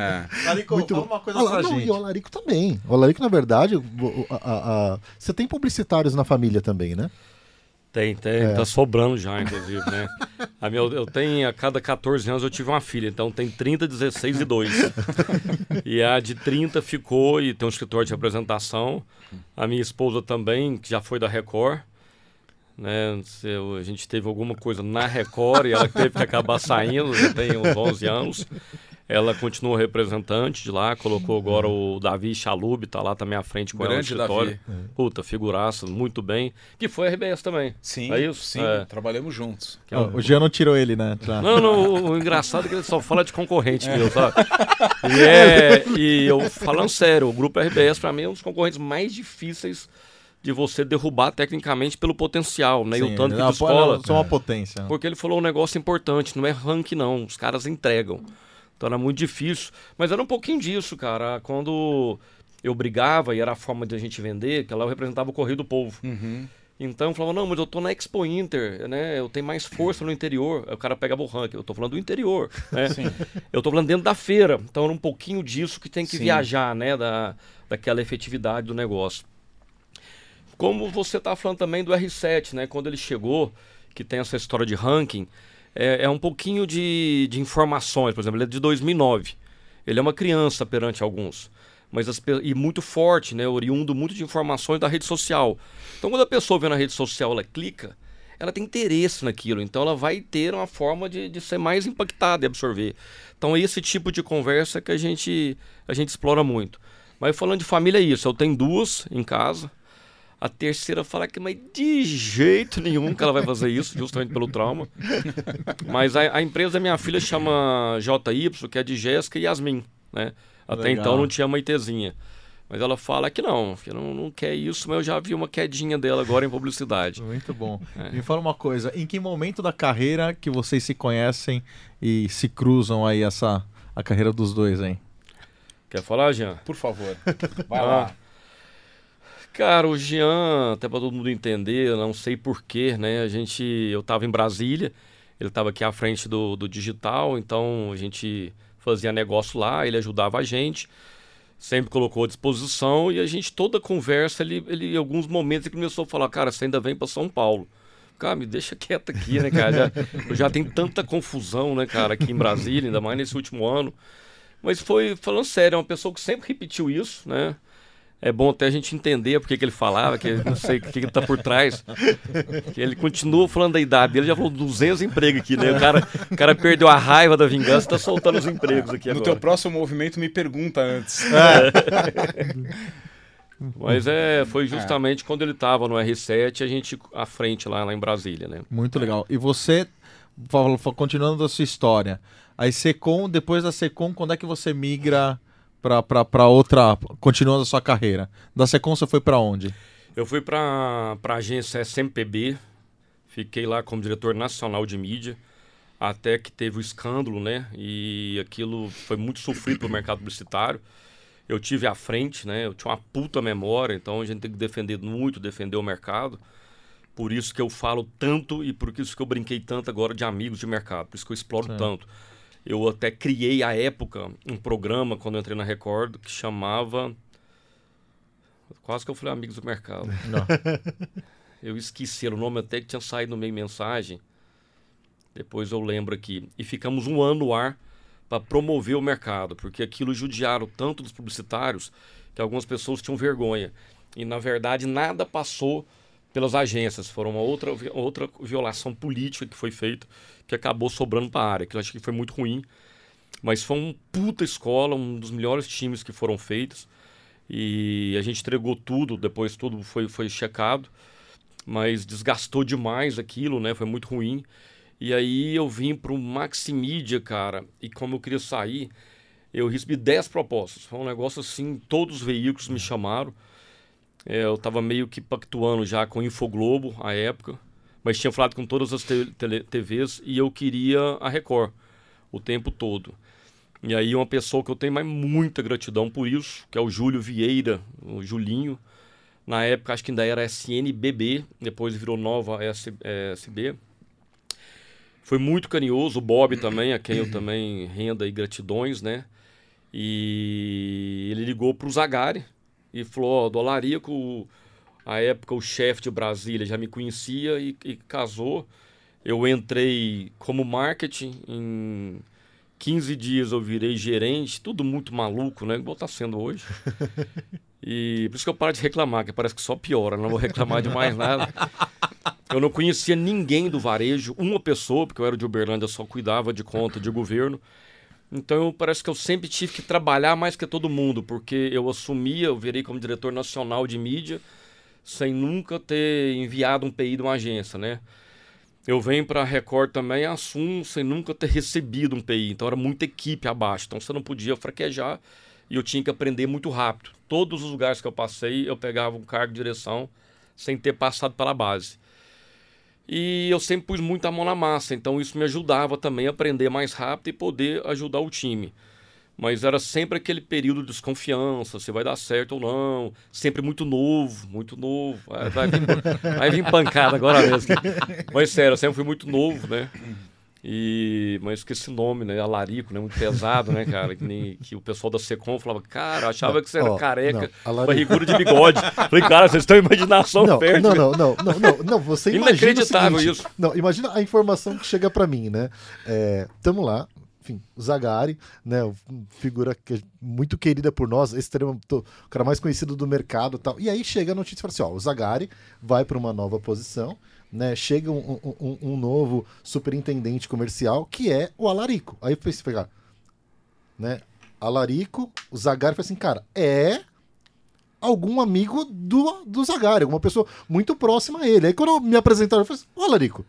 É. Larico, Muito fala uma coisa Ah, pra não, gente. E o Alarico também. O Alarico, na verdade, a- a- a- você tem publicitários na família também, né? Tem, tem. Tá sobrando já, inclusive, né? A minha, eu tenho, a cada 14 anos eu tive uma filha, então tem 30, 16 e 2. e a de 30 ficou e tem um escritório de representação. A minha esposa também, que já foi da Record. Né? Se eu- a gente teve alguma coisa na Record e ela teve que acabar saindo, já tem uns 11 anos. Ela continua representante de lá, colocou agora o Davi Chalub, tá lá também à frente com ela no Grande escritório. Davi. Puta, figuraça, muito bem. Que foi a RBS também. Sim, É isso? sim, É. trabalhamos juntos. Que é um- O Jean não tirou ele, né? Já. Não, não, o, o engraçado é que ele só fala de concorrente meu, sabe? E, é, e eu, falando sério, o grupo RBS pra mim é um dos concorrentes mais difíceis de você derrubar tecnicamente pelo potencial, né? e Sim, o tanto que não, tu pô, escola. não, São uma potência. né? Porque ele falou um negócio importante, não é ranking não, os caras entregam. Então era muito difícil. Mas era um pouquinho disso, cara. Quando eu brigava e era a forma de a gente vender, que lá eu representava o Correio do Povo. Uhum. Então eu falava, não, mas eu tô na Expo Inter, né? Eu tenho mais força no interior. Aí o cara pegava o ranking. Eu tô falando do interior, né? Eu tô falando dentro da feira. Então era um pouquinho disso que tem que Sim. viajar, né? Da, daquela efetividade do negócio. Como você tá falando também do R7, né? Quando ele chegou, que tem essa história de ranking, é, é um pouquinho de, de informações. Por exemplo, ele é de 2009. Ele é uma criança perante alguns. Mas as e muito forte, né? Oriundo muito de informações da rede social. Então, quando a pessoa vê na rede social, ela clica, ela tem interesse naquilo. Então, ela vai ter uma forma de, de ser mais impactada e absorver. Então, é esse tipo de conversa que a gente, a gente explora muito. Mas falando de família, é isso. Eu tenho duas em casa. A terceira fala que, mas de jeito nenhum que ela vai fazer isso, justamente pelo trauma. Mas a, a empresa da minha filha chama JY, que é de Jéssica e Yasmin, né? Até Legal. então não tinha Maitezinha. Mas ela fala que não, que não, não quer isso, mas eu já vi uma quedinha dela agora em publicidade. Muito bom. É. Me fala uma coisa, em que momento da carreira que vocês se conhecem e se cruzam aí essa a carreira dos dois, hein? Quer falar, Jean? Por favor, vai Ah. lá. Cara, o Jean, até para todo mundo entender, eu não sei porquê, né? A gente, eu tava em Brasília, ele tava aqui à frente do, do digital, então a gente fazia negócio lá, ele ajudava a gente, sempre colocou à disposição e a gente, toda conversa, ele, ele em alguns momentos ele começou a falar, cara, você ainda vem para São Paulo. Cara, me deixa quieto aqui, né, cara? Já, eu já tenho tanta confusão, né, cara, aqui em Brasília, ainda mais nesse último ano. Mas foi, falando sério, é uma pessoa que sempre repetiu isso, né? É bom até a gente entender porque que ele falava, que não sei o que, que tá por trás. Que ele continua falando da idade dele, já falou 200 empregos aqui, né? O cara, o cara perdeu a raiva da vingança e tá soltando os empregos aqui No agora. teu próximo movimento, me pergunta antes. Mas é, foi justamente quando ele tava no R7, a gente à frente lá, lá em Brasília, né? Muito legal. E você, continuando a sua história, aí Secom, depois da Secom, quando é que você migra pra outra, continuando a sua carreira? Da Secom você foi pra onde? Eu fui para a agência SMPB, fiquei lá como diretor nacional de mídia, até que teve o escândalo, né? E aquilo foi muito sofrido para o mercado publicitário. Eu tive à frente, né? Eu tinha uma puta memória, então a gente tem que defender muito, defender o mercado. Por isso que eu falo tanto e por isso que eu brinquei tanto agora de amigos de mercado, por isso que eu exploro Certo. tanto. Eu até criei à época um programa quando eu entrei na Record que chamava Quase que eu falei amigos do mercado. Eu esqueci o nome até que tinha saído no meio mensagem. Depois eu lembro aqui. E ficamos um ano no ar para promover o mercado, porque aquilo judiaram tanto dos publicitários que algumas pessoas tinham vergonha. E na verdade nada passou pelas agências. Foram uma outra, outra violação política que foi feita que acabou sobrando para a área, que eu acho que foi muito ruim. Mas foi um puta escola, um dos melhores times que foram feitos. E a gente entregou tudo, depois tudo foi, foi checado, mas desgastou demais aquilo, né? Foi muito ruim. E aí eu vim para o Maximídia, cara, e como eu queria sair, eu recebi 10 propostas. Foi um negócio assim, todos os veículos me chamaram. É, eu estava meio que pactuando já com o Infoglobo à época, mas tinha falado com todas as te- TVs e eu queria a Record o tempo todo. E aí uma pessoa que eu tenho mais muita gratidão por isso, que é o Júlio Vieira, o Julinho. Na época acho que ainda era SNBB, depois virou Nova SB. Foi muito carinhoso, o Bob também, a quem eu também renda e gratidões, né? E ele ligou para o Zagari e falou, ó, Dolarico, a época o chefe de Brasília já me conhecia e, e casou. Eu entrei como marketing, em 15 dias eu virei gerente, tudo muito maluco, né? Igual tá sendo hoje. E por isso que eu paro de reclamar, que parece que só piora, não vou reclamar de mais nada. Eu não conhecia ninguém do varejo, uma pessoa, porque eu era de Uberlândia, só cuidava de conta de governo. Então eu- parece que eu sempre tive que trabalhar mais que todo mundo, porque eu assumia, eu virei como diretor nacional de mídia, sem nunca ter enviado um PI de uma agência, né? Eu venho para a Record também, assumo sem nunca ter recebido um PI. Então era muita equipe abaixo. Então você não podia fraquejar e eu tinha que aprender muito rápido. Todos os lugares que eu passei, eu pegava um cargo de direção sem ter passado pela base. E eu sempre pus muita mão na massa, então isso me ajudava também a aprender mais rápido e poder ajudar o time. Mas era sempre aquele período de desconfiança, se vai dar certo ou não. Sempre muito novo, muito novo. Vai, vai vir, vai vir pancada agora mesmo. Mas sério, eu sempre fui muito novo, né? E, mas que esse nome, né? Alarico, né? Muito pesado, né, cara? Que, nem, que o pessoal da Secom falava, cara, achava que você era careca, não, barrigudo de bigode. Falei, cara, vocês têm imaginação Não, fértil. não, não, não, não, não, não, você imagina Inacreditável seguinte, isso. Não, imagina a informação que chega pra mim, né? É, tamo lá, enfim, Zagari, né, figura que é muito querida por nós, extremo, o cara mais conhecido do mercado e tal. E aí chega a notícia e fala assim, ó, o Zagari vai pra uma nova posição, né? Chega um, um- um- novo superintendente comercial, que é o Alarico. Aí pensei, pegar, né? Alarico, o Zagari falou assim, cara, é algum amigo do, do Zagari, alguma pessoa muito próxima a ele. Aí quando me apresentaram, eu falei assim, ô Larico,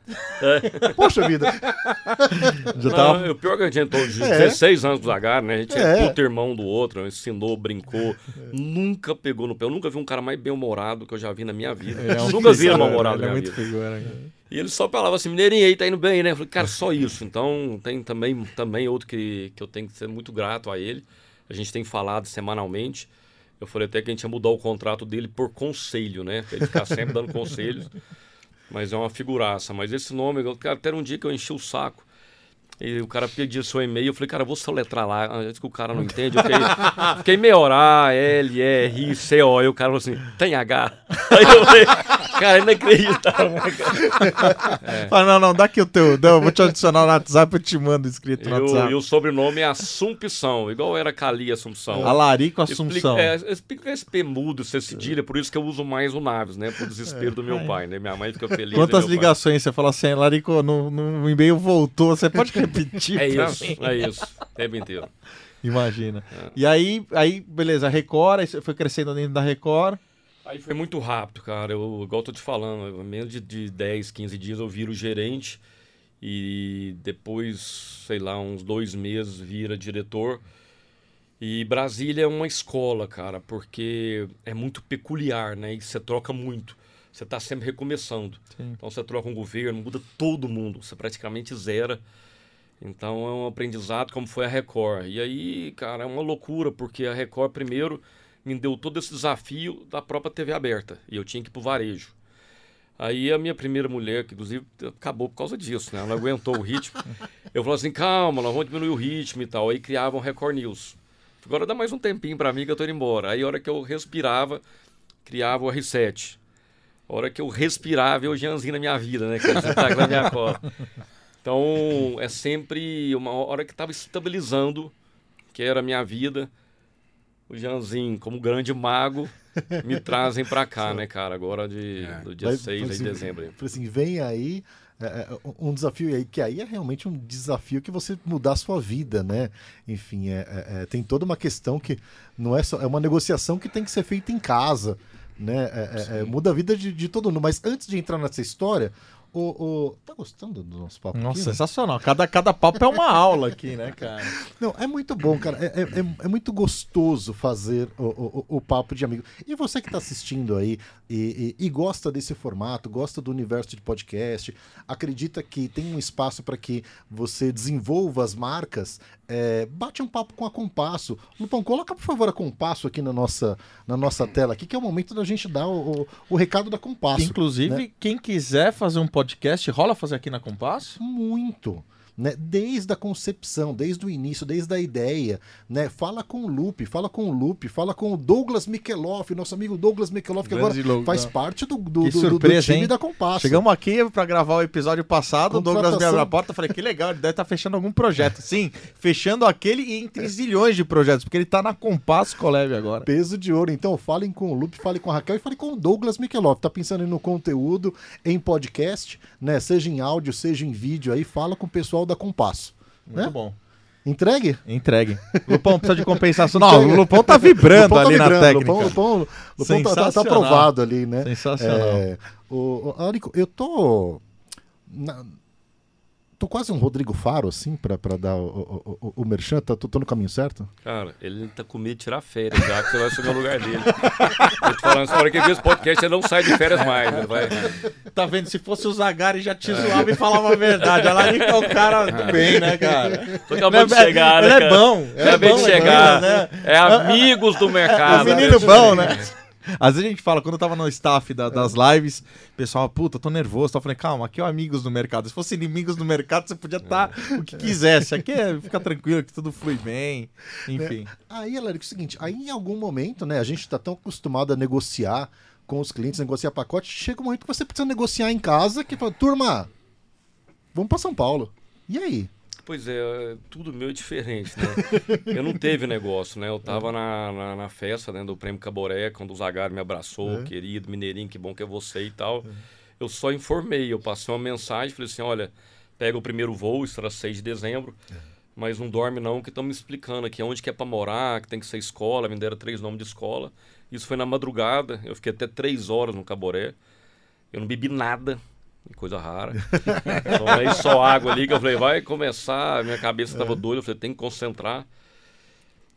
poxa vida. Já Não, tava... o pior é que a gente entrou de É. 16 anos do Zagar, né? A gente é, É. puto irmão do outro, ensinou, brincou, nunca pegou no pé. Eu nunca vi um cara mais bem-humorado que eu já vi na minha vida. Ele é um nunca vi mal-humorado Ele na é minha vida. figura. cara. E ele só falava assim, mineirinho aí, tá indo bem, né? Eu falei, cara, só isso. Então tem também, também outro que, que eu tenho que ser muito grato a ele. A gente tem falado semanalmente. Eu falei até que a gente ia mudar o contrato dele por conselho, né? Pra ele ficar sempre dando conselhos. Mas é uma figuraça. Mas esse nome, cara, até um dia que eu enchi o saco. E o cara pedia seu e-mail, eu falei, cara, eu vou soletrar lá. Antes que o cara não entende, eu fiquei, fiquei meia hora, L, R, I, C, O. E o cara falou assim, tem H. Aí eu falei, cara, inacreditável, né, cara? Fala, não, não, dá aqui o teu. Não, eu vou te adicionar no WhatsApp, eu te mando escrito E no o, WhatsApp. e o sobrenome é Assumpção, igual era Cali Assumpção. Alarico Assunção. Explica, é, explica SP mudo, ser cedilha, por isso que eu uso mais o Naves, né? Pro desespero do meu pai, né? Minha mãe fica feliz. Quantas e meu pai- ligações você fala assim, Larico, no, no e-mail voltou, você pode repetir É isso, mim? é isso. O tempo inteiro. Imagina. É. E aí, aí, beleza, Record, aí você foi crescendo dentro da Record. Aí foi muito rápido, cara. Eu, igual eu tô te falando, menos de, de 10, 15 dias eu viro gerente e depois, sei lá, uns dois meses vira diretor. E Brasília é uma escola, cara, porque é muito peculiar, né? E você troca muito. Você tá sempre recomeçando. Sim. Então você troca um governo, muda todo mundo. Você praticamente zera. Então é um aprendizado como foi a Record. E aí, cara, é uma loucura, porque a Record primeiro me deu todo esse desafio da própria TV aberta. E eu tinha que ir pro varejo. Aí a minha primeira mulher, que inclusive acabou por causa disso, né? Ela aguentou o ritmo. Eu falei assim, calma, nós vamos diminuir o ritmo e tal. Aí criavam Record News. Agora dá mais um tempinho pra mim que eu tô indo embora. Aí a hora que eu respirava, criava o R7. A hora que eu respirava, eu o Jeanzinho na minha vida, né? cara? Você tá na minha cola. Então, é sempre uma hora que estava estabilizando, que era a minha vida. O Jeanzinho, como grande mago, me trazem pra cá, né, cara? Agora de, É. do dia Vai- 6 vai de dezembro. Falei assim, vem aí é, é, um desafio aí, que aí é realmente um desafio que você mudar a sua vida, né? Enfim, é, é- é, tem toda uma questão que não é só. É uma negociação que tem que ser feita em casa, né? É- é- é, muda a vida de, de todo mundo. Mas antes de entrar nessa história, o. o- Tá gostando do nosso papo? Nossa, aqui, né? sensacional. Cada, cada papo é uma aula aqui, né, cara? Não, é muito bom, cara. É, é- é- é muito gostoso fazer o, o- o- papo de amigo. E você que está assistindo aí e, e- e gosta desse formato, gosta do universo de podcast, acredita que tem um espaço para que você desenvolva as marcas, é, bate um papo com a Compasso. Lupão, coloca por favor a Compasso aqui na nossa, na nossa tela, aqui, que é o momento da gente dar o, o- o recado da Compasso. Inclusive, né? quem quiser fazer um podcast, rola fazer aqui na Compasso? Muito. Né? Desde a concepção, desde o início, desde a ideia, né? Fala com o Lupe, fala com o Lupe, fala com o Douglas Mikeloff, nosso amigo Douglas Mikeloff, que agora faz parte do, do, Que do- do surpresa, time hein? da Compasso. Chegamos aqui pra gravar o episódio passado, o Douglas me abriu a porta, falei, que legal, ele deve estar fechando algum projeto. Sim, fechando aquele e entre zilhões de projetos, porque ele tá na Compasso Colab agora. Peso de ouro. Então, falem com o Lupe, falem com a Raquel e falem com o Douglas Mikelov. Tá pensando no conteúdo, em podcast, né? Seja em áudio, seja em vídeo aí, fala com o pessoal da Compasso. Muito Né? bom. Entregue? Entregue. Lupão precisa de compensação. Não, o Lupão tá vibrando Lupão tá ali na vibrando, técnica. Lupão, Lupão, Lupão tá, tá- tá aprovado ali, né? Sensacional. É, o, o, Érico, eu tô. na- tô quase um Rodrigo Faro, assim, pra, pra dar o, o, o, o merchan. Tá, tô, tô no caminho certo? Cara, ele tá com medo de tirar férias já, que você vai assumir o lugar dele. Eu tô falando, essa hora que ele vê esse podcast, ele não sai de férias mais. Ele vai... Tá vendo? Se fosse o Zagari, já te zoava e falava a verdade. Ela ali é o cara do bem, né, cara? Tô acabando de chegar, ele né, é cara? bom. Ele é Acabei bom, de né, chegar. né? É amigos do O mercado. menino bom, né? Às vezes a gente fala, quando eu tava no staff da- das lives, o pessoal, puta, tô nervoso. Eu falei, calma, aqui é o amigos do mercado. Se fosse inimigos do mercado, você podia estar o que quisesse. Aqui é fica tranquilo, que tudo flui bem. Enfim. Aí, Érico, é o seguinte: aí em algum momento, né, a gente tá tão acostumado a negociar com os clientes, negociar pacote, chega um momento que você precisa negociar em casa, que fala, turma, vamos pra São Paulo. E aí? Pois é, tudo meu é diferente, né? Eu não teve negócio, né? Eu tava na, na, na festa né, do Prêmio Caboré, quando o Zagar me abraçou, querido, mineirinho, que bom que é você e tal. Eu só informei, eu passei uma mensagem, falei assim, olha, pega o primeiro voo, isso era 6 de dezembro, mas não dorme não, que estão me explicando aqui onde que é pra morar, que tem que ser escola, me deram três nomes de escola. Isso foi na madrugada, eu fiquei até três horas no Caboré. Eu não bebi nada, coisa rara. Tomei só água ali, que eu falei, vai começar. Minha cabeça estava doida, eu falei, tem que concentrar.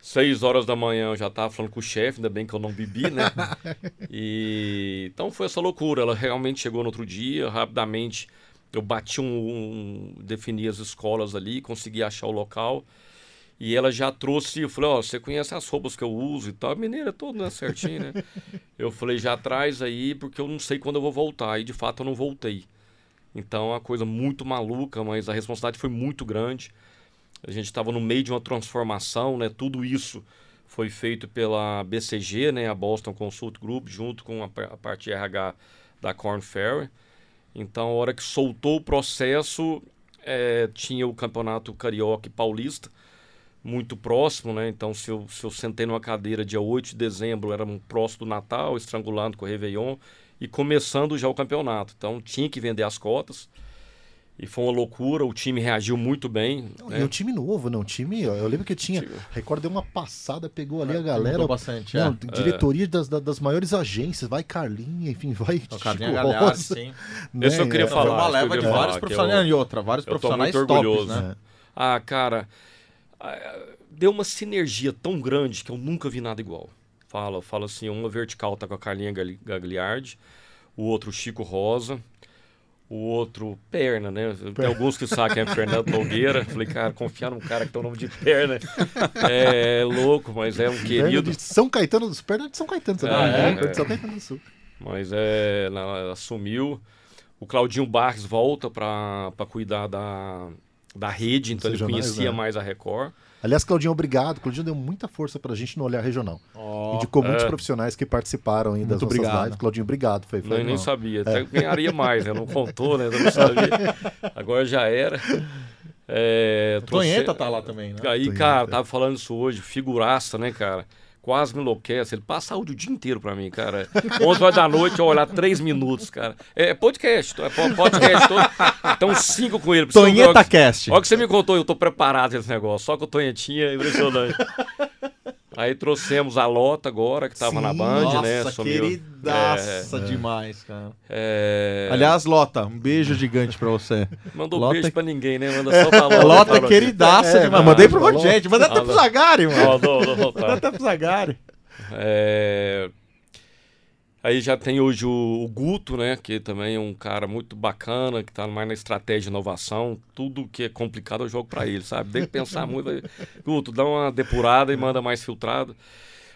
Seis horas da manhã eu já estava falando com o chefe, ainda bem que eu não bebi, né? E então foi essa loucura. Ela realmente chegou no outro dia, rapidamente eu bati um, um defini as escolas ali, consegui achar o local. E ela já trouxe, eu falei, ó, você conhece as roupas que eu uso e tal. A mineira toda, né, certinho, né? eu falei, já traz aí, porque eu não sei quando eu vou voltar. E de fato eu não voltei. Então é uma coisa muito maluca, mas a responsabilidade foi muito grande. A gente estava no meio de uma transformação, né? Tudo isso foi feito pela BCG, né? A Boston Consult Group, junto com a, par- a parte RH da Corn Ferry. Então, a hora que soltou o processo, eh, tinha o campeonato carioca e paulista muito próximo, né? Então, se eu, se eu sentei numa cadeira dia 8 de dezembro, era um próximo do Natal, estrangulando com o Réveillon e começando já o campeonato. Então, tinha que vender as cotas. E foi uma loucura, o time reagiu muito bem. Não, né? E o time novo, não, o time, eu lembro que tinha, Record deu uma passada, pegou ali a galera, bastante, não, é. diretoria das, da- das maiores agências, vai Carlinha, enfim, vai Chico Galhardo, Rosa, sim. né, Esse eu queria é, Foi falar. uma isso eu leva de vários falar, profissionais. eu- E outra, vários eu tô profissionais muito tops, orgulhoso. né? Ah, cara, ah, deu uma sinergia tão grande que eu nunca vi nada igual. Fala, fala assim, uma vertical tá com a Carlinha Gagliardi, o outro Chico Rosa, o outro Perna, né? Tem alguns que sabem quem é Fernando Nogueira. Falei, cara, confiar num cara que tem o nome de Perna é louco, mas é um Perna querido. de São Caetano dos Perna de São Caetano também, Ah, né? é? Perna de São Caetano do Sul. Mas é, na- ela assumiu. O Claudinho Barres volta para cuidar da, da rede, então ele regionais, conhecia né? mais a Record. Aliás, Claudinho, obrigado. Claudinho deu muita força pra gente no Olhar Regional. Ó, Indicou muitos é. profissionais que participaram aí das nossas obrigado. lives. Claudinho, obrigado. Foi, foi Nem, nem sabia, até ganharia mais, né? Não contou, né? Eu não sabia. Agora já era. É, o trouxe- Tonheta tá lá também, né? Aí, Tonheta. cara, tava falando isso hoje, figuraça, né, cara? Quase me enlouquece. Ele passa áudio o dia inteiro pra mim, cara. 11 horas da noite, eu olhar 3 minutos, cara. É podcast, é po- podcast todo. Então, cinco com ele. pra você ver Tonheta Cast. Olha o que você me contou, eu tô preparado esse negócio. Só que o Tonhetinha é impressionante. Aí trouxemos a Lota agora, que tava na Band, Nossa, né? Sumiu. queridaça demais, cara. É, é, Aliás, Lota, um beijo gigante pra você. Mandou Lota- beijo pra ninguém, né? Manda só pra Lota. Lota, queridaça É, demais. Mandei pro monte de Lota. gente. Mandei até pro. Zagari, mano. Mandei até pro Zagari. É, Aí já tem hoje o, o Guto, né? Que também é um cara muito bacana, que tá mais na estratégia de inovação. Tudo que é complicado eu jogo pra ele, sabe? Tem que pensar muito. Guto, dá uma depurada e manda mais filtrado.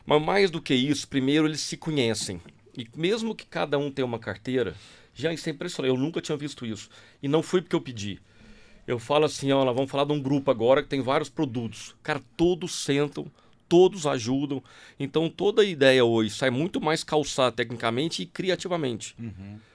Mas mais do que isso, primeiro eles se conhecem. E mesmo que cada um tenha uma carteira, já isso é impressionante. Eu nunca tinha visto isso. E não foi porque eu pedi. Eu falo assim, olha, vamos falar de um grupo agora que tem vários produtos. Cara, todos sentam, todos ajudam. Então toda a ideia hoje sai muito mais calçada tecnicamente e criativamente.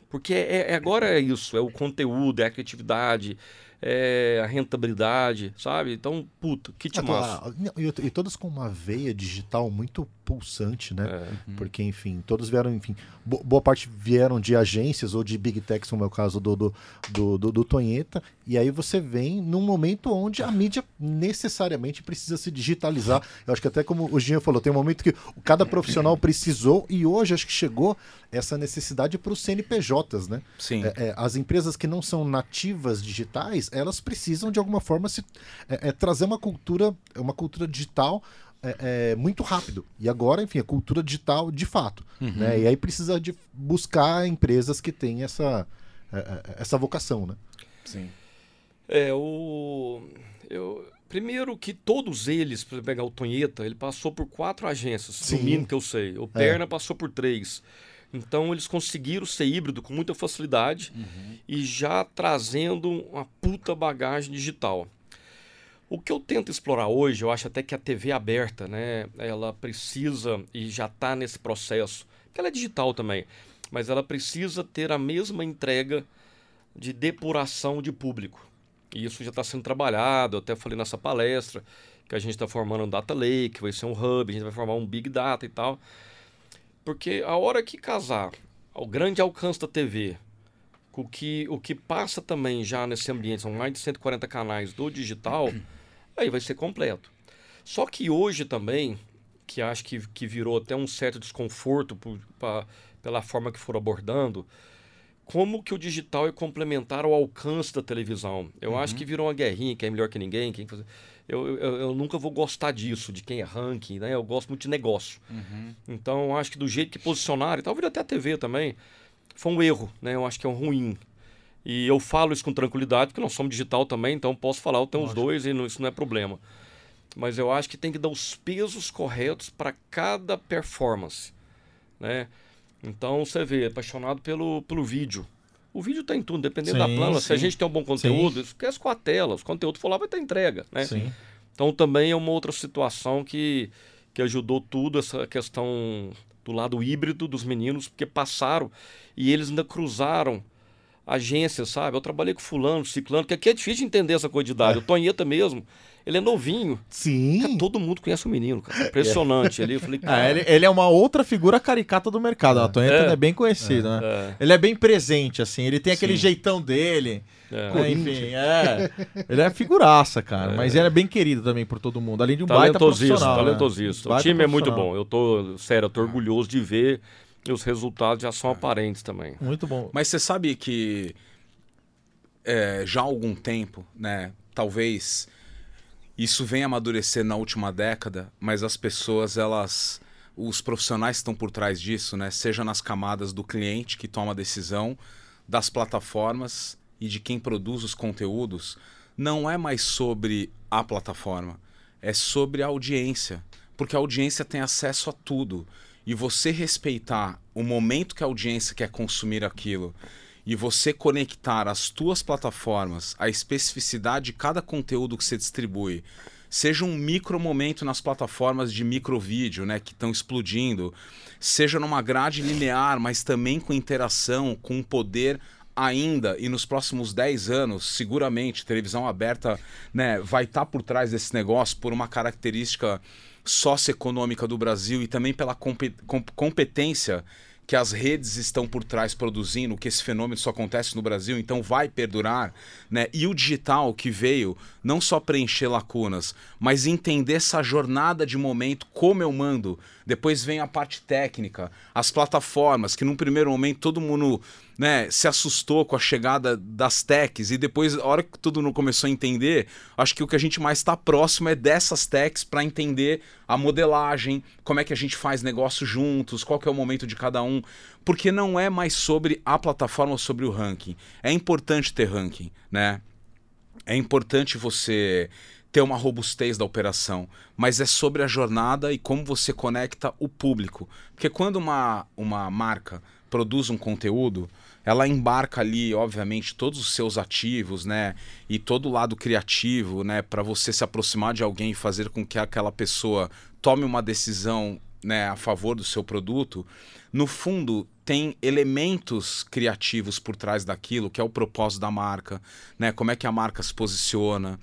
Porque é, é- agora é isso, é o conteúdo, é a criatividade, é, a rentabilidade, sabe? Então, puta, que Ah, timaço. tá. E, e todas com uma veia digital muito pulsante, né? É. Porque, enfim, todos vieram, enfim, bo- boa parte vieram de agências ou de big techs, como é o caso do, do, do, do, do Tonheta, e aí você vem num momento onde a mídia necessariamente precisa se digitalizar. Eu acho que até como o Jean falou, tem um momento que cada profissional precisou e hoje acho que chegou essa necessidade para os CNPJs, né? Sim. É, é, as empresas que não são nativas digitais, elas precisam de alguma forma se, é, é, trazer uma cultura, uma cultura digital é, é, muito rápido. E agora, enfim, a cultura digital de fato. Né? E aí precisa de buscar empresas que têm essa, é, é, essa vocação, né? Sim. É, o. Eu, primeiro que todos eles, para pegar o Tonheta, ele passou por quatro agências, Sim. no mínimo que eu sei. O Perna passou por três. Então eles conseguiram ser híbrido com muita facilidade e já trazendo uma puta bagagem digital. O que eu tento explorar hoje, eu acho até que a TV aberta, né, ela precisa e já está nesse processo, que ela é digital também, mas ela precisa ter a mesma entrega de depuração de público. E isso já está sendo trabalhado, eu até falei nessa palestra, que a gente está formando um Data Lake, vai ser um hub, a gente vai formar um Big Data e tal. Porque a hora que casar o grande alcance da TV com o que, o que passa também já nesse ambiente, são mais de 140 canais do digital, aí vai ser completo. Só que hoje também, que acho que, que virou até um certo desconforto por, pa- pela forma que foram abordando, como que o digital é complementar ao alcance da televisão. Eu acho que virou uma guerrinha, quem é melhor que ninguém, quem faz... eu, eu, eu nunca vou gostar disso, de quem é ranking, né? Eu gosto muito de negócio. Então, eu acho que do jeito que posicionaram, e talvez até a TV também, foi um erro, né? Eu acho que é um ruim. E eu falo isso com tranquilidade, porque nós somos digital também, então posso falar, eu tenho os dois e não- isso não é problema. Mas eu acho que tem que dar os pesos corretos para cada performance, né? Então você vê, apaixonado pelo, pelo vídeo. O vídeo tá em tudo, dependendo da Sim, plana. Se a sim. gente tem um bom conteúdo, esquece com a tela. Se o conteúdo for lá, vai ter entrega, né? Sim. Então também é uma outra situação que, que ajudou tudo, essa questão do lado híbrido dos meninos, porque passaram e eles ainda cruzaram agências, sabe? Eu trabalhei com fulano, ciclano, que aqui é difícil de entender essa coisa de idade. O Tonheta mesmo, ele é novinho. Cara, Sim. todo mundo conhece o menino, cara. Impressionante ali. Eu falei, Ah, cara, ele, ele é uma outra figura caricata do mercado. A Tonheta É. ele é bem conhecido, né? é, Ele é bem presente, assim. Ele tem aquele Sim. jeitão dele. é. né? Enfim, é. Ele é figuraça, cara. Mas ele é bem querido também por todo mundo. Além de um baita Talentosíssimo, profissional. né? O time é muito bom. Eu tô, sério, eu tô orgulhoso de ver e os resultados já são aparentes também. Muito bom. Mas você sabe que é, já há algum tempo, né? Talvez isso venha amadurecer na última década, mas as pessoas, elas. Os profissionais estão por trás disso, né? Seja nas camadas do cliente que toma a decisão, das plataformas e de quem produz os conteúdos, não é mais sobre a plataforma, é sobre a audiência. Porque a audiência tem acesso a tudo. E você respeitar o momento que a audiência quer consumir aquilo e você conectar as tuas plataformas à especificidade de cada conteúdo que você distribui, seja um micro momento nas plataformas de microvídeo, né, que estão explodindo, seja numa grade linear, mas também com interação, com poder ainda e nos próximos 10 anos, seguramente, televisão aberta né, vai estar por trás desse negócio por uma característica socioeconômica do Brasil e também pela compe- com- competência que as redes estão por trás produzindo, que esse fenômeno só acontece no Brasil, então vai perdurar, né? E o digital que veio não só preencher lacunas, mas entender essa jornada de momento, como eu mando. Depois vem a parte técnica, as plataformas, que num primeiro momento todo mundo né, se assustou com a chegada das techs e depois, a hora que todo mundo começou a entender, acho que o que a gente mais está próximo é dessas techs para entender a modelagem, como é que a gente faz negócio juntos, qual que é o momento de cada um, porque não é mais sobre a plataforma ou sobre o ranking. É importante ter ranking, né? É importante você ter uma robustez da operação, mas é sobre a jornada e como você conecta o público. Porque quando uma, uma marca produz um conteúdo, ela embarca ali, obviamente, todos os seus ativos, né? E todo o lado criativo, né? Para você se aproximar de alguém e fazer com que aquela pessoa tome uma decisão né, a favor do seu produto. No fundo, tem elementos criativos por trás daquilo, que é o propósito da marca, né? Como é que a marca se posiciona.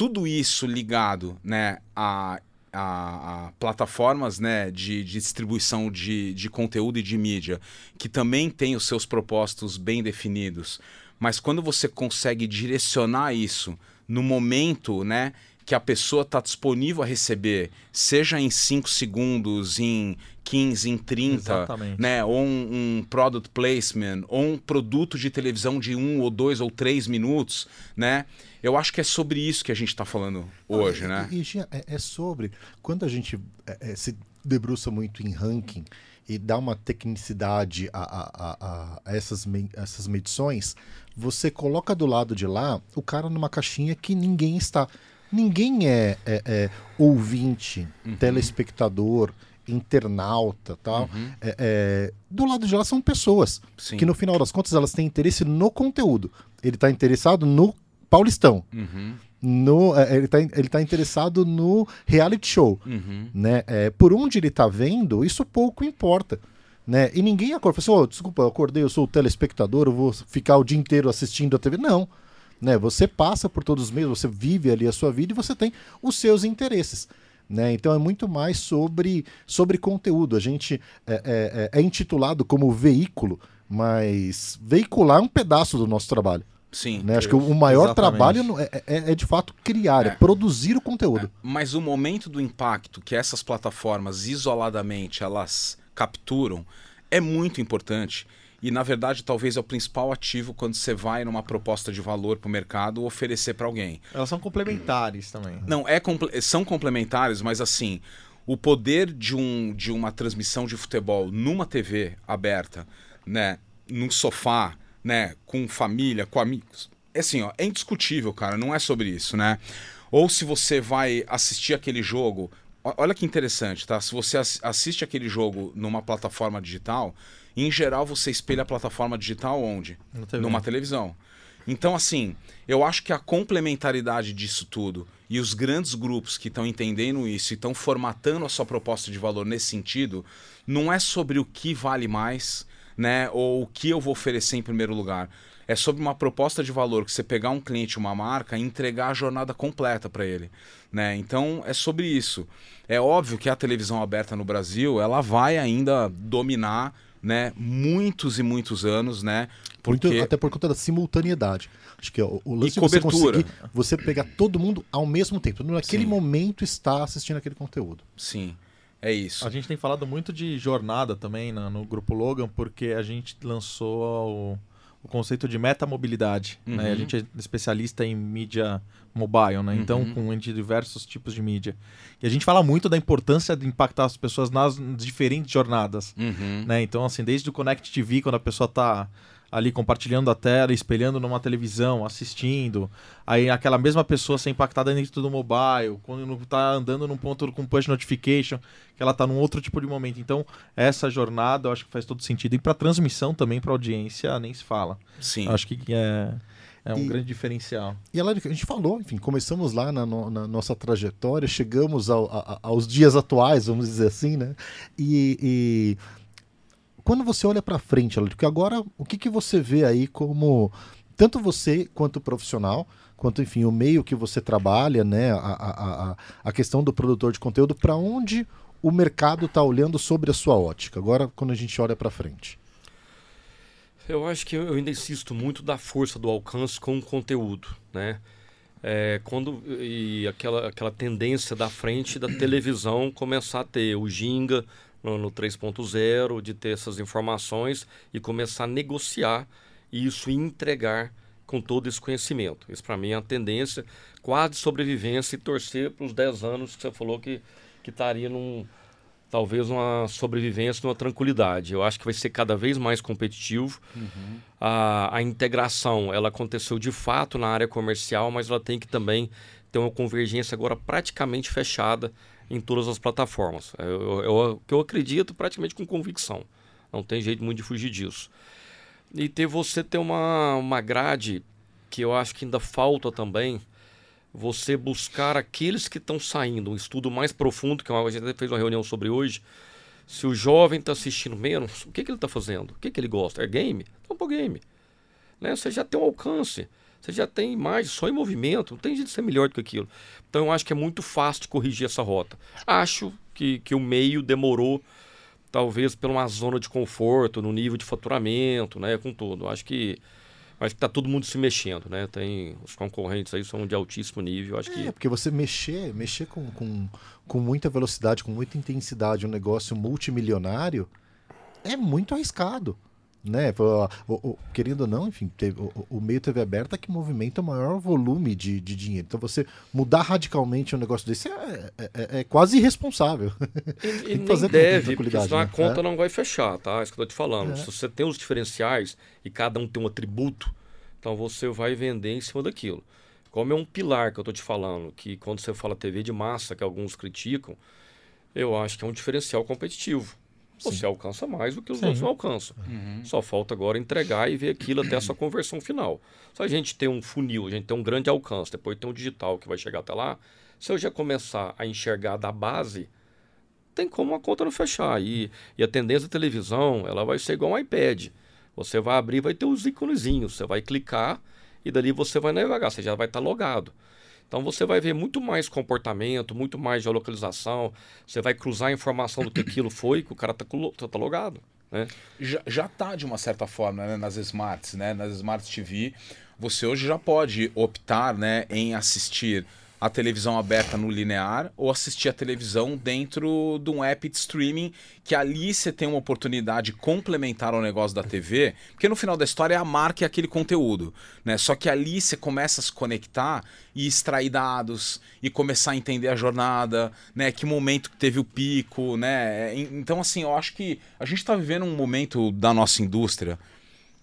Tudo isso ligado, né, a, a, a plataformas né, de, de distribuição de, de conteúdo e de mídia, que também têm os seus propósitos bem definidos. Mas quando você consegue direcionar isso no momento, né, que a pessoa está disponível a receber, seja em 5 segundos, em 15, em 30, Exatamente. né? Ou um, um product placement, ou um produto de televisão de um ou dois ou três minutos, né? Eu acho que é sobre isso que a gente está falando hoje, e, né? E, Gia, é, é sobre. Quando a gente é, é, se debruça muito em ranking e dá uma tecnicidade a, a, a, a essas, me- essas medições, você coloca do lado de lá o cara numa caixinha que ninguém está. Ninguém é, é- é ouvinte, telespectador, internauta tal. É- é, do lado de lá são pessoas Sim. que no final das contas elas têm interesse no conteúdo. Ele está interessado no Paulistão. Uhum, No, é, ele, está ele tá interessado no reality show. uhum. Né? É, por onde ele está vendo, isso pouco importa. Né? E ninguém acorda. Fala assim, "Ô, desculpa, eu acordei, eu sou o telespectador, eu vou ficar o dia inteiro assistindo a TV. Não. Né? Você passa por todos os meios, você vive ali a sua vida e você tem os seus interesses. Né? Então é muito mais sobre, sobre conteúdo. A gente é, é- é- é intitulado como veículo, mas veicular é um pedaço do nosso trabalho. Sim. Né? Acho que o maior Exatamente. trabalho é, é- é de fato criar, é, É. produzir o conteúdo. Mas o momento do impacto que essas plataformas isoladamente elas capturam é muito importante. E na verdade, talvez é o principal ativo quando você vai numa proposta de valor para o mercado oferecer para alguém. Elas são complementares também. Não, é são complementares, mas assim, o poder de, um, de uma transmissão de futebol numa TV aberta, né, num sofá, né, com família, com amigos, é assim, ó, é indiscutível, cara, não é sobre isso, né? Ou se você vai assistir aquele jogo, olha que interessante, tá? Se você ass- assiste aquele jogo numa plataforma digital, em geral você espelha a plataforma digital onde? TV. Numa televisão. Então, assim, eu acho que a complementaridade disso tudo e os grandes grupos que estão entendendo isso e estão formatando a sua proposta de valor nesse sentido, não é sobre o que vale mais, né? Ou o que eu vou oferecer em primeiro lugar. É sobre uma proposta de valor que você pegar um cliente, uma marca, e entregar a jornada completa para ele, né? Então é sobre isso. É óbvio que a televisão aberta no Brasil, ela vai ainda dominar, né? Muitos e muitos anos, né? Muito- Porque até por conta da simultaneidade. Acho que é o, lance E de você cobertura. conseguir você pegar todo mundo ao mesmo tempo. Naquele Sim. momento está assistindo aquele conteúdo. sim, é isso. A gente tem falado muito de jornada também na- no Grupo Logan, porque a gente lançou o, o conceito de metamobilidade. Né? Uhum. A gente é especialista em mídia mobile, né? Então, Uhum. com diversos tipos de mídia. E a gente fala muito da importância de impactar as pessoas nas diferentes jornadas. Uhum. né? Então, assim, desde o Connect TV, quando a pessoa tá ali compartilhando a tela, espelhando numa televisão, assistindo, aí aquela mesma pessoa ser impactada dentro do mobile, quando não tá andando num ponto com push notification, que ela tá num outro tipo de momento. Então, essa jornada eu acho que faz todo sentido. E para transmissão também, para audiência, nem se fala. Sim. Eu acho que é, é um E- grande diferencial. E a gente falou, enfim, começamos lá na, no- na nossa trajetória, chegamos ao- a- aos dias atuais, vamos dizer assim, né? E, e quando você olha para frente, porque agora o que, que você vê aí como tanto você quanto o profissional, quanto enfim o meio que você trabalha, né? A, a, a, a questão do produtor de conteúdo, para onde o mercado está olhando sobre a sua ótica? Agora, quando a gente olha para frente. Eu acho que eu ainda insisto muito da força do alcance com o conteúdo, né? É, quando e aquela, aquela tendência da frente da televisão começar a ter o ginga no, no 3.0, de ter essas informações e começar a negociar isso e entregar com todo esse conhecimento. Isso para mim é uma tendência quase sobrevivência e torcer para os 10 anos que você falou que, que estaria num, talvez uma sobrevivência, uma tranquilidade. Eu acho que vai ser cada vez mais competitivo. A, a integração, ela aconteceu de fato na área comercial, mas ela tem que também ter uma convergência agora praticamente fechada em todas as plataformas. Eu, eu, que eu acredito praticamente com convicção. Não tem jeito muito de fugir disso. E ter você ter uma, uma grade que eu acho que ainda falta também, você buscar aqueles que estão saindo, um estudo mais profundo, que a gente fez uma reunião sobre hoje, Se o jovem está assistindo menos, o que, que ele está fazendo? O que, que ele gosta? É game? Então pô game. Né? Você já tem um alcance, você já tem imagem, só em movimento, não tem jeito de ser melhor do que aquilo. Então eu acho que é muito fácil de corrigir essa rota. Acho que, que o meio demorou, talvez, por uma zona de conforto, no nível de faturamento, né? Com tudo. Acho que mas está todo mundo se mexendo, né? Tem os concorrentes aí são de altíssimo nível, acho que É, porque você mexer, mexer com, com, com muita velocidade, com muita intensidade, um negócio multimilionário, é muito arriscado. Né? O- o- querendo ou não, enfim, teve- o, o meio TV aberta que movimenta o maior volume de, de dinheiro. Então você mudar radicalmente um negócio desse é, é- é- é quase irresponsável. E, e que nem deve, porque senão a né? conta É. não vai fechar, tá? Isso que eu tô te falando. É. Se você tem os diferenciais e cada um tem um atributo, então você vai vender em cima daquilo. Como é um pilar que eu tô te falando, que quando você fala TV de massa, que alguns criticam, eu acho que é um diferencial competitivo. Você alcança mais do que os Sim. outros não alcançam. Só falta agora entregar e ver aquilo até a sua conversão final. Se a gente tem um funil, a gente tem um grande alcance, depois tem um digital que vai chegar até lá, se eu já começar a enxergar da base, tem como a conta não fechar. E, e a tendência da televisão, ela vai ser igual um iPad. Você vai abrir, vai ter os íconezinhos, você vai clicar e dali você vai navegar, você já vai estar logado. Então você vai ver muito mais comportamento, muito mais geolocalização, você vai cruzar a informação do que aquilo foi, que o cara está tá logado. Né? já, já tá de uma certa forma né, nas smarts, né? Nas smart TV, você hoje já pode optar, né, em assistir a televisão aberta no linear ou assistir a televisão dentro de um app de streaming que ali você tem uma oportunidade complementar ao negócio da TV, porque no final da história é a marca e aquele conteúdo, né? Só que ali você começa a se conectar e extrair dados e começar a entender a jornada, né? Que momento que teve o pico, né? En- Então assim, eu acho que a gente está vivendo um momento da nossa indústria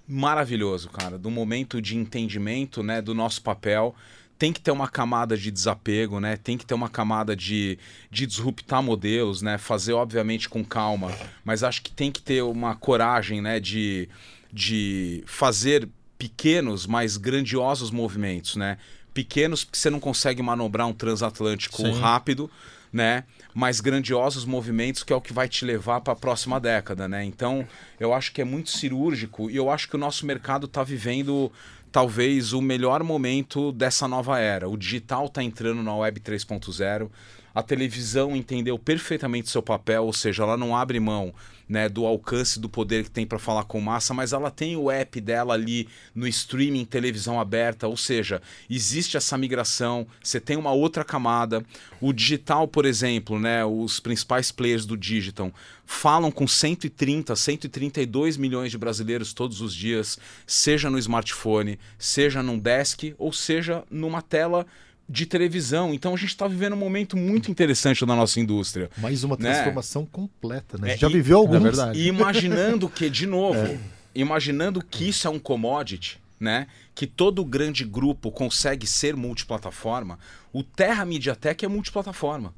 maravilhoso, cara, do momento de entendimento, né, do nosso papel. Tem que ter uma camada de desapego, né? Tem que ter uma camada de, de disruptar modelos, né? Fazer, obviamente, com calma, mas acho que tem que ter uma coragem, né? De, de fazer pequenos, mas grandiosos movimentos, né? Pequenos porque você não consegue manobrar um transatlântico Sim. rápido, né? Mas grandiosos movimentos que é o que vai te levar para a próxima década, né? Então, eu acho que é muito cirúrgico e eu acho que o nosso mercado está vivendo talvez o melhor momento dessa nova era. O digital está entrando na web 3.0. A televisão entendeu perfeitamente seu papel, ou seja, ela não abre mão né, do alcance do poder que tem para falar com massa, mas ela tem o app dela ali no streaming, televisão aberta, ou seja, existe essa migração, você tem uma outra camada. O digital, por exemplo, né, os principais players do digital falam com 130, 132 milhões de brasileiros todos os dias, seja no smartphone, seja num desk, ou seja numa tela de televisão. Então a gente está vivendo um momento muito interessante na nossa indústria. Mais uma Né? transformação completa, né? A É, gente já e- viveu alguns. É verdade. E imaginando que, de novo, imaginando que isso é um commodity, né? Que todo grande grupo consegue ser multiplataforma, o Terra Mediatek é multiplataforma.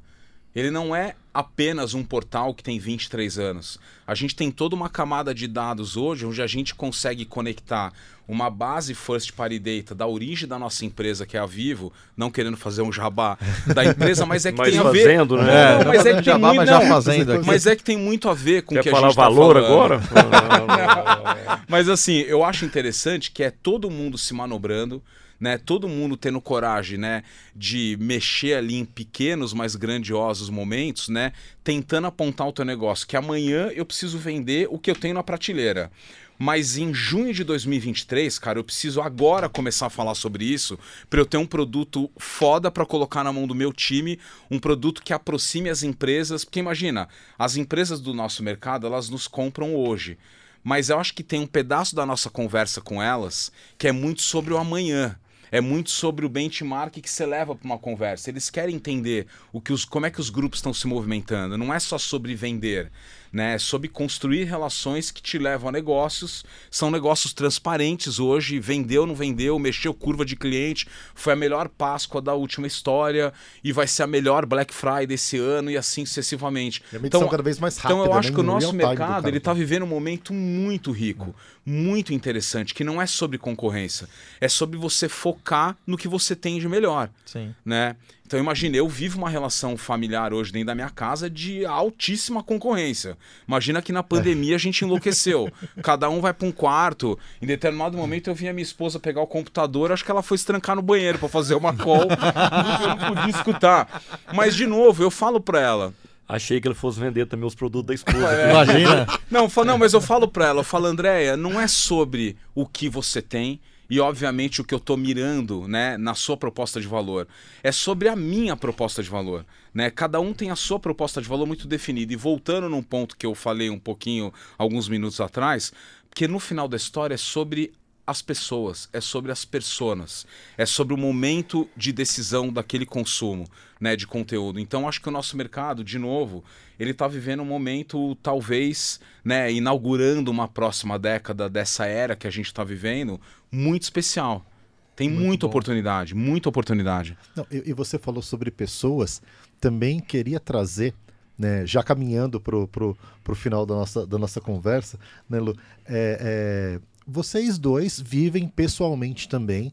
Ele não é apenas um portal que tem 23 anos. A gente tem toda uma camada de dados hoje onde a gente consegue conectar uma base first party data da origem da nossa empresa, que é a Vivo, não querendo fazer um jabá da empresa, mas é que Mas tem a ver. fazendo, né? Não, É, mas tá é que fazendo tem jabá, muito, mas já não, fazendo aqui. mas é que tem muito a ver com o Quer que a falar gente tá valor falando. agora? Mas assim, eu acho interessante que é todo mundo se manobrando, né? Todo mundo tendo coragem, né, de mexer ali em pequenos, mas grandiosos momentos, né? Tentando apontar o teu negócio, que amanhã eu preciso vender o que eu tenho na prateleira. Mas em junho de 2023, cara, eu preciso agora começar a falar sobre isso para eu ter um produto foda para colocar na mão do meu time, um produto que aproxime as empresas, porque imagina, as empresas do nosso mercado, elas nos compram hoje. Mas eu acho que tem um pedaço da nossa conversa com elas que é muito sobre o amanhã. É muito sobre o benchmark que você leva para uma conversa. Eles querem entender o que os, como é que os grupos estão se movimentando. Não é só sobre vender, né? É sobre construir relações que te levam a negócios. São negócios transparentes hoje. Vendeu, não vendeu, mexeu curva de cliente. Foi a melhor Páscoa da última história e vai ser a melhor Black Friday desse ano e assim sucessivamente. É uma edição cada vez mais rápida. Então eu acho né? que o nosso do mercado ele está vivendo um momento muito rico, muito interessante, que não é sobre concorrência, é sobre você focar focar no que você tem de melhor Sim. né? Então imagina, eu vivo uma relação familiar hoje dentro da minha casa de altíssima concorrência. Imagina que na pandemia a gente enlouqueceu. Cada um vai para um quarto. Em determinado momento eu vi a minha esposa pegar o computador, acho que ela foi se trancar no banheiro para fazer uma call, porque eu não podia escutar. Mas de novo, eu falo para ela, Achei que ele fosse vender também os produtos da esposa. Imagina. Não, não, mas eu falo pra ela, eu falo, Andréia, não é sobre o que você tem e, obviamente, o que eu tô mirando, né, na sua proposta de valor. É sobre a minha proposta de valor, né? Cada um tem a sua proposta de valor muito definida. E voltando num ponto que eu falei um pouquinho alguns minutos atrás, porque no final da história é sobre as pessoas, é sobre as personas, é sobre o momento de decisão daquele consumo, né, de conteúdo. Então acho que o nosso mercado, de novo, ele está vivendo um momento talvez, né, inaugurando uma próxima década dessa era que a gente está vivendo, muito especial. Tem muita bom. oportunidade, muita oportunidade. Não, e, e você falou sobre pessoas, também queria trazer, né, já caminhando pro, pro final da nossa, da nossa conversa, né, Lu? É, é, vocês dois vivem pessoalmente também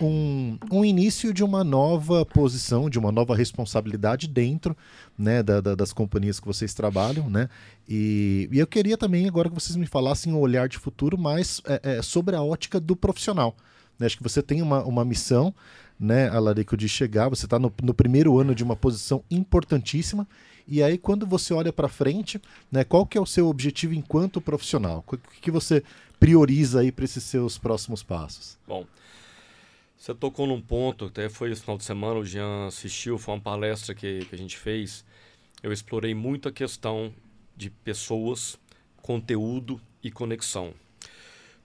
um, um início de uma nova posição, de uma nova responsabilidade dentro né, da- da- das companhias que vocês trabalham, né? E, e eu queria também agora que vocês me falassem um olhar de futuro mais é, é, sobre a ótica do profissional. né? Acho que você tem uma, uma missão, né, Alarico, de chegar, você está no, no primeiro ano de uma posição importantíssima, e aí quando você olha para frente, né, qual que é o seu objetivo enquanto profissional? O que, que você prioriza aí para esses seus próximos passos? Bom, você tocou num ponto, até foi esse final de semana, o Jean assistiu, foi uma palestra que, que a gente fez. Eu explorei muito a questão de pessoas, conteúdo e conexão.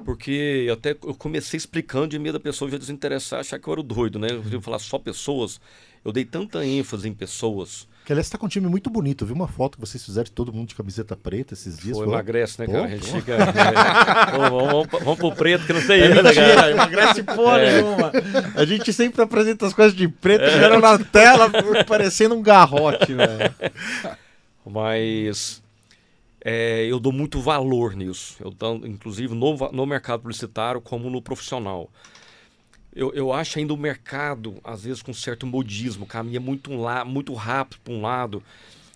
Porque até eu comecei explicando de medo da pessoa já desinteressar, achar que eu era o doido, né? Eu ia falar só pessoas. Eu dei tanta ênfase em pessoas. Que aliás está com um time muito bonito. Eu vi uma foto que vocês fizeram de todo mundo de camiseta preta esses dias. Pô, Foi- emagrece, né, Pô, cara? A gente fica. é, pô, vamos, vamos, vamos pro preto, que não tem É erro, né, cara? emagrece porra É. nenhuma. A gente sempre apresenta as coisas de preto, é. na tela, parecendo um garrote, velho. Mas é, eu dou muito valor nisso. Eu dou, inclusive no, no mercado publicitário como no profissional. Eu, eu acho ainda o mercado, às vezes, com certo modismo, caminha muito, um la, muito rápido para um lado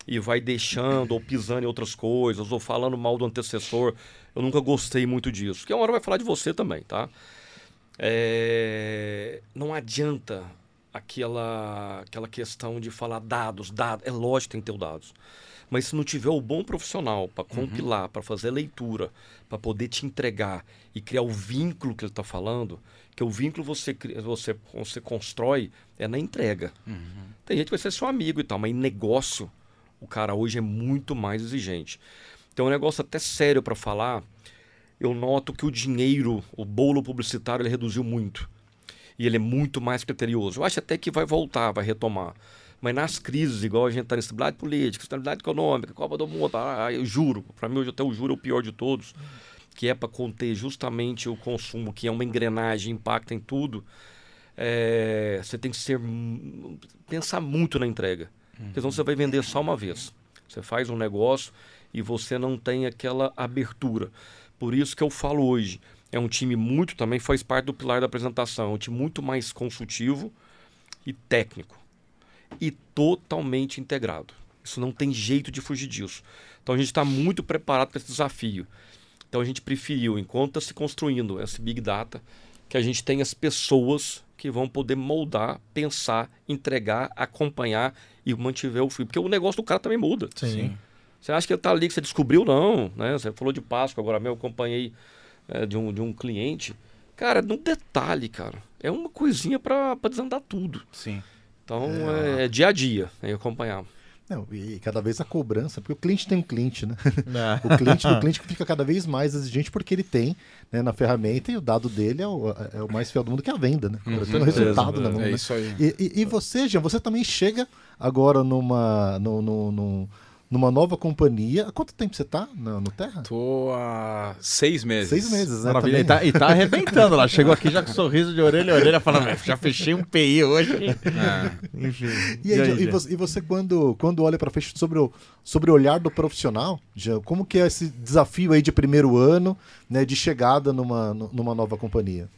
e vai deixando ou pisando em outras coisas, ou falando mal do antecessor. Eu nunca gostei muito disso. Porque uma hora vai falar de você também, tá? É, não adianta aquela, aquela questão de falar dados, dados. É lógico que tem que ter os dados. Mas se não tiver o bom profissional para compilar, para fazer leitura, para poder te entregar e criar o vínculo que ele está falando, que o vínculo você, você, você constrói é na entrega. Tem gente que vai ser seu amigo e tal, mas em negócio, o cara hoje é muito mais exigente. Então é um negócio até sério para falar. Eu noto que o dinheiro, o bolo publicitário, ele reduziu muito. E ele é muito mais criterioso. Eu acho até que vai voltar, vai retomar. Mas nas crises, igual a gente está na estabilidade política, estabilidade econômica, Copa do Mundo, ah, eu juro, para mim hoje até o juro é o pior de todos, que é para conter justamente o consumo, que é uma engrenagem, impacta em tudo. É, você tem que ser pensar muito na entrega. Porque senão você vai vender só uma vez. Você faz um negócio e você não tem aquela abertura. Por isso que eu falo hoje, é um time muito também faz parte do pilar da apresentação, é um time muito mais consultivo e técnico e totalmente integrado. Isso não tem jeito de fugir disso. Então a gente está muito preparado para esse desafio. Então a gente preferiu, enquanto está se construindo esse Big Data, que a gente tenha as pessoas que vão poder moldar, pensar, entregar, acompanhar e mantiver o fio. Porque o negócio do cara também muda. Sim. Você acha que ele tá ali, que você descobriu? Não, né? Você falou de Páscoa agora mesmo, eu acompanhei é, de, um, de um cliente. Cara, num detalhe, cara. É uma coisinha para desandar tudo. Sim. Então, é, dia a dia, né, acompanhar. Não, e cada vez a cobrança, porque o cliente tem um cliente, né? É. O cliente do cliente fica cada vez mais exigente porque ele tem né, na ferramenta e o dado dele é o, é o mais fiel do mundo que é a venda, né? Agora tem o resultado na mão. É né? isso aí. E, e- e você, Jean, você também chega agora numa, no, no- no- numa nova companhia. Há quanto tempo você tá no, no Terra? Tô há seis meses. Seis meses, né? Maravilha. E tá, e tá arrebentando lá. Chegou aqui já com sorriso de orelha a orelha, falando, "É, já fechei um PI hoje. É. Enfim. E, aí, aí, Jean, e você, e você quando, quando olha para frente sobre o, sobre o olhar do profissional, Jean, como que é esse desafio aí de primeiro ano, né, de chegada numa, nu- numa nova companhia?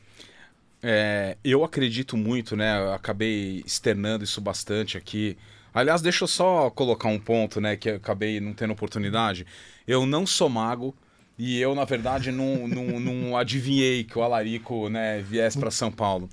É, eu acredito muito, né? Eu acabei externando isso bastante aqui. Aliás, deixa eu só colocar um ponto, né? Que acabei não tendo oportunidade. Eu não sou mago e eu, na verdade, não, não, não adivinhei que o Alarico né, viesse para São Paulo.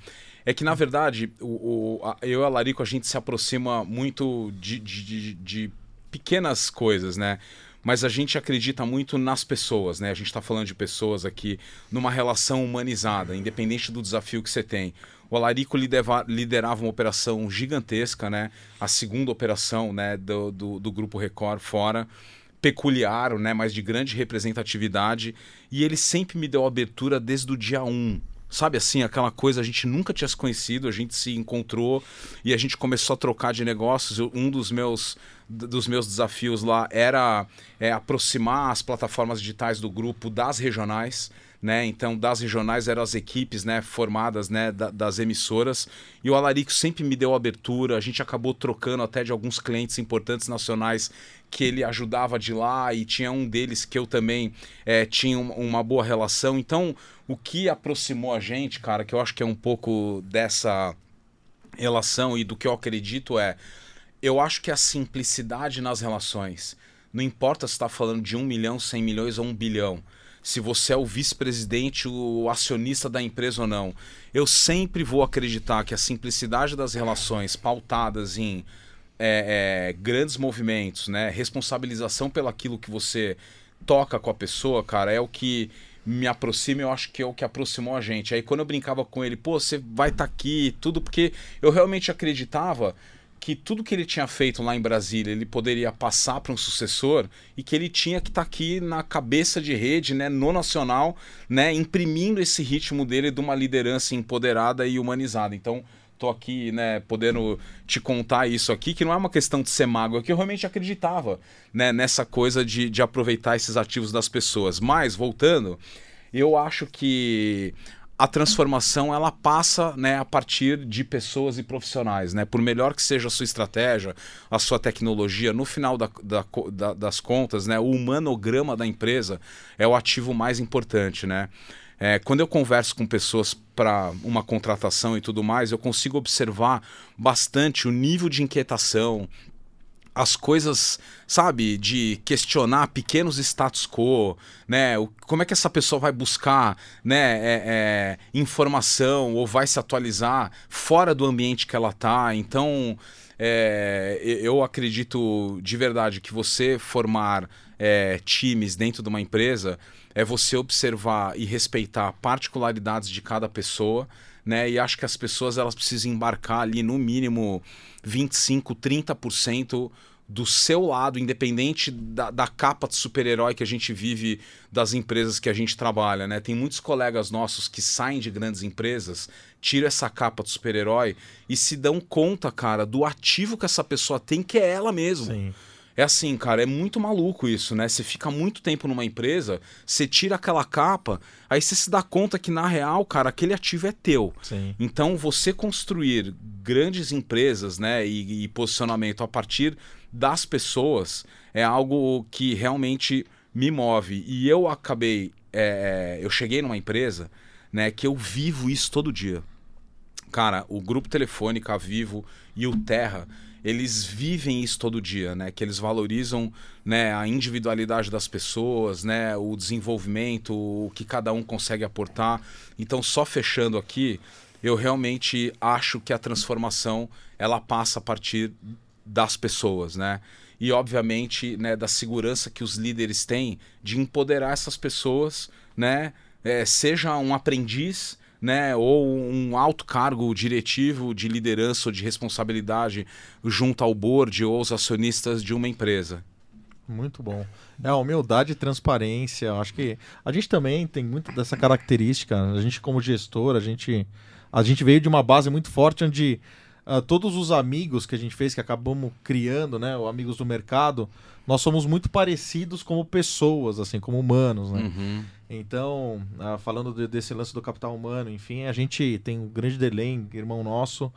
É que, na verdade, o, o a- eu e o Alarico, a gente se aproxima muito de, de, de- de pequenas coisas, né? Mas a gente acredita muito nas pessoas, né? A gente está falando de pessoas aqui numa relação humanizada, independente do desafio que você tem. O Alarico lideva- liderava uma operação gigantesca, né? A segunda operação né, do, do, do Grupo Record fora peculiar, né, mas de grande representatividade, e ele sempre me deu abertura desde o dia 1. Sabe assim, aquela coisa, a gente nunca tinha se conhecido, a gente se encontrou e a gente começou a trocar de negócios. Um dos meus, dos meus desafios lá era é, aproximar as plataformas digitais do grupo das regionais. Né? Então, das regionais eram as equipes né, formadas né, da- das emissoras. E o Alarico sempre me deu abertura. A gente acabou trocando até de alguns clientes importantes nacionais que ele ajudava de lá. E tinha um deles que eu também eh, tinha um- uma boa relação. Então, o que aproximou a gente, cara, que eu acho que é um pouco dessa relação e do que eu acredito é. Eu acho que a simplicidade nas relações. Não importa se está falando de um milhão, cem milhões ou um bilhão se você é o vice-presidente, o acionista da empresa ou não. Eu sempre vou acreditar que a simplicidade das relações pautadas em é, é, grandes movimentos, né, responsabilização pelaquilo que você toca com a pessoa, cara, é o que me aproxima, eu acho que é o que aproximou a gente. Aí quando eu brincava com ele, pô, você vai estar aqui, tudo, porque eu realmente acreditava que tudo que ele tinha feito lá em Brasília ele poderia passar para um sucessor e que ele tinha que estar aqui na cabeça de rede, né, no nacional, né, imprimindo esse ritmo dele de uma liderança empoderada e humanizada. Então, tô aqui, né, podendo te contar isso aqui, que não é uma questão de ser mago, é que eu realmente acreditava, né, nessa coisa de, de aproveitar esses ativos das pessoas. Mas, voltando, eu acho que a transformação ela passa né, a partir de pessoas e profissionais. Né? Por melhor que seja a sua estratégia, a sua tecnologia, no final da, da, da, das contas, né, o humanograma da empresa é o ativo mais importante. Né? É, quando eu converso com pessoas para uma contratação e tudo mais, eu consigo observar bastante o nível de inquietação, as coisas, sabe, de questionar pequenos status quo, né? O, como é que essa pessoa vai buscar, né, é, é, informação ou vai se atualizar fora do ambiente que ela tá? Então, é, eu acredito de verdade que você formar é, times dentro de uma empresa é você observar e respeitar particularidades de cada pessoa, né? E acho que as pessoas elas precisam embarcar ali no mínimo 25, 30% do seu lado, independente da, da capa de super-herói que a gente vive das empresas que a gente trabalha, né? Tem muitos colegas nossos que saem de grandes empresas, tiram essa capa de super-herói e se dão conta, cara, do ativo que essa pessoa tem, que é ela mesmo. Sim. É assim, cara, é muito maluco isso, né? Você fica muito tempo numa empresa, você tira aquela capa, aí você se dá conta que, na real, cara, aquele ativo é teu. Sim. Então, você construir grandes empresas, né, e, e posicionamento a partir das pessoas é algo que realmente me move. E eu acabei, é, eu cheguei numa empresa, né, que eu vivo isso todo dia. Cara, o grupo Telefônica, Vivo e o Terra, eles vivem isso todo dia, né? Que eles valorizam né, a individualidade das pessoas, né? O desenvolvimento, o que cada um consegue aportar. Então, só fechando aqui, eu realmente acho que a transformação ela passa a partir das pessoas, né? E obviamente, né, da segurança que os líderes têm de empoderar essas pessoas, né? É, seja um aprendiz, né, ou um alto cargo diretivo de liderança ou de responsabilidade junto ao board ou aos acionistas de uma empresa. Muito bom. É, humildade e transparência. eu Acho que a gente também tem muito dessa característica. A gente, como gestor, a gente, a gente veio de uma base muito forte onde ah, todos os amigos que a gente fez, que acabamos criando, né, os amigos do mercado, nós somos muito parecidos como pessoas, assim, como humanos, né? Uhum. Então, ah, falando de- desse lance do capital humano, enfim, a gente tem um grande Delém, irmão nosso,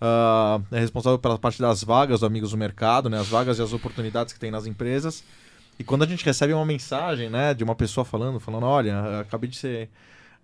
ah, é responsável pela parte das vagas do Amigos do Mercado, né, as vagas e as oportunidades que tem nas empresas. E quando a gente recebe uma mensagem, né, de uma pessoa falando, falando, olha, acabei de ser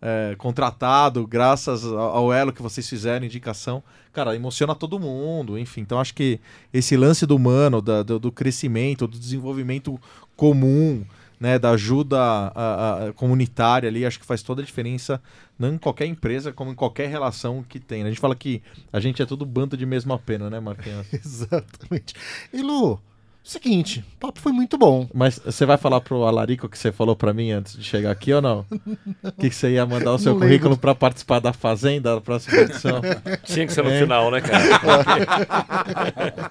é, contratado, graças ao elo que vocês fizeram, indicação. Cara, emociona todo mundo, enfim. Então acho que esse lance do humano, da- do, do crescimento, do desenvolvimento comum, né, da ajuda a- a- comunitária ali, acho que faz toda a diferença, não em qualquer empresa, como em qualquer relação que tem. né? A gente fala que a gente é tudo bando de mesma pena, né, Marquinhos? Exatamente. E Lu, seguinte, o papo foi muito bom. Mas você vai falar pro Alarico que você falou pra mim antes de chegar aqui ou não? Que, que você ia mandar o seu Não currículo pra participar da Fazenda da próxima edição? Tinha que ser no É. final, né, cara?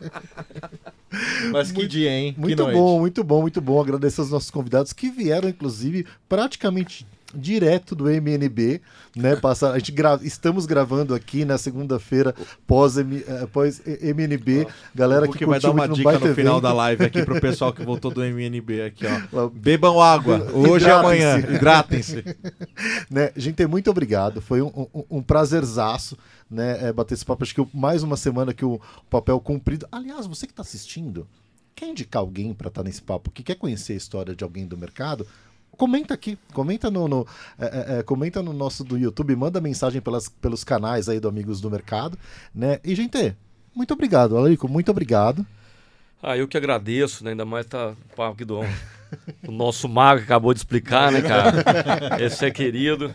Mas que dia, hein? que Muito noite. bom, muito bom, muito bom. Agradecer aos nossos convidados que vieram, inclusive, praticamente direto do MNB, né? Passar, a gente gra- estamos gravando aqui na segunda-feira pós, M- eh, pós MNB. Galera que, que vai dar uma dica no final da live aqui pro pessoal que voltou do MNB aqui, ó. Bebam água, hoje e amanhã. Hidratem-se. Né? Gente, muito obrigado. Foi um, um, um prazerzaço, né? é, bater esse papo. Acho que o- mais uma semana que o papel cumprido. Aliás, você que está assistindo, quer indicar alguém para estar nesse papo, que quer conhecer a história de alguém do mercado? Comenta aqui, comenta no, no- é, é, é, comenta no nosso do YouTube, manda mensagem pelas, pelos canais aí do Amigos do Mercado, né? E gente, muito obrigado, Alarico, muito obrigado. Ah, eu que agradeço, né? Ainda mais tá o papo aqui do, do nosso mago que acabou de explicar, né, cara? Esse é querido.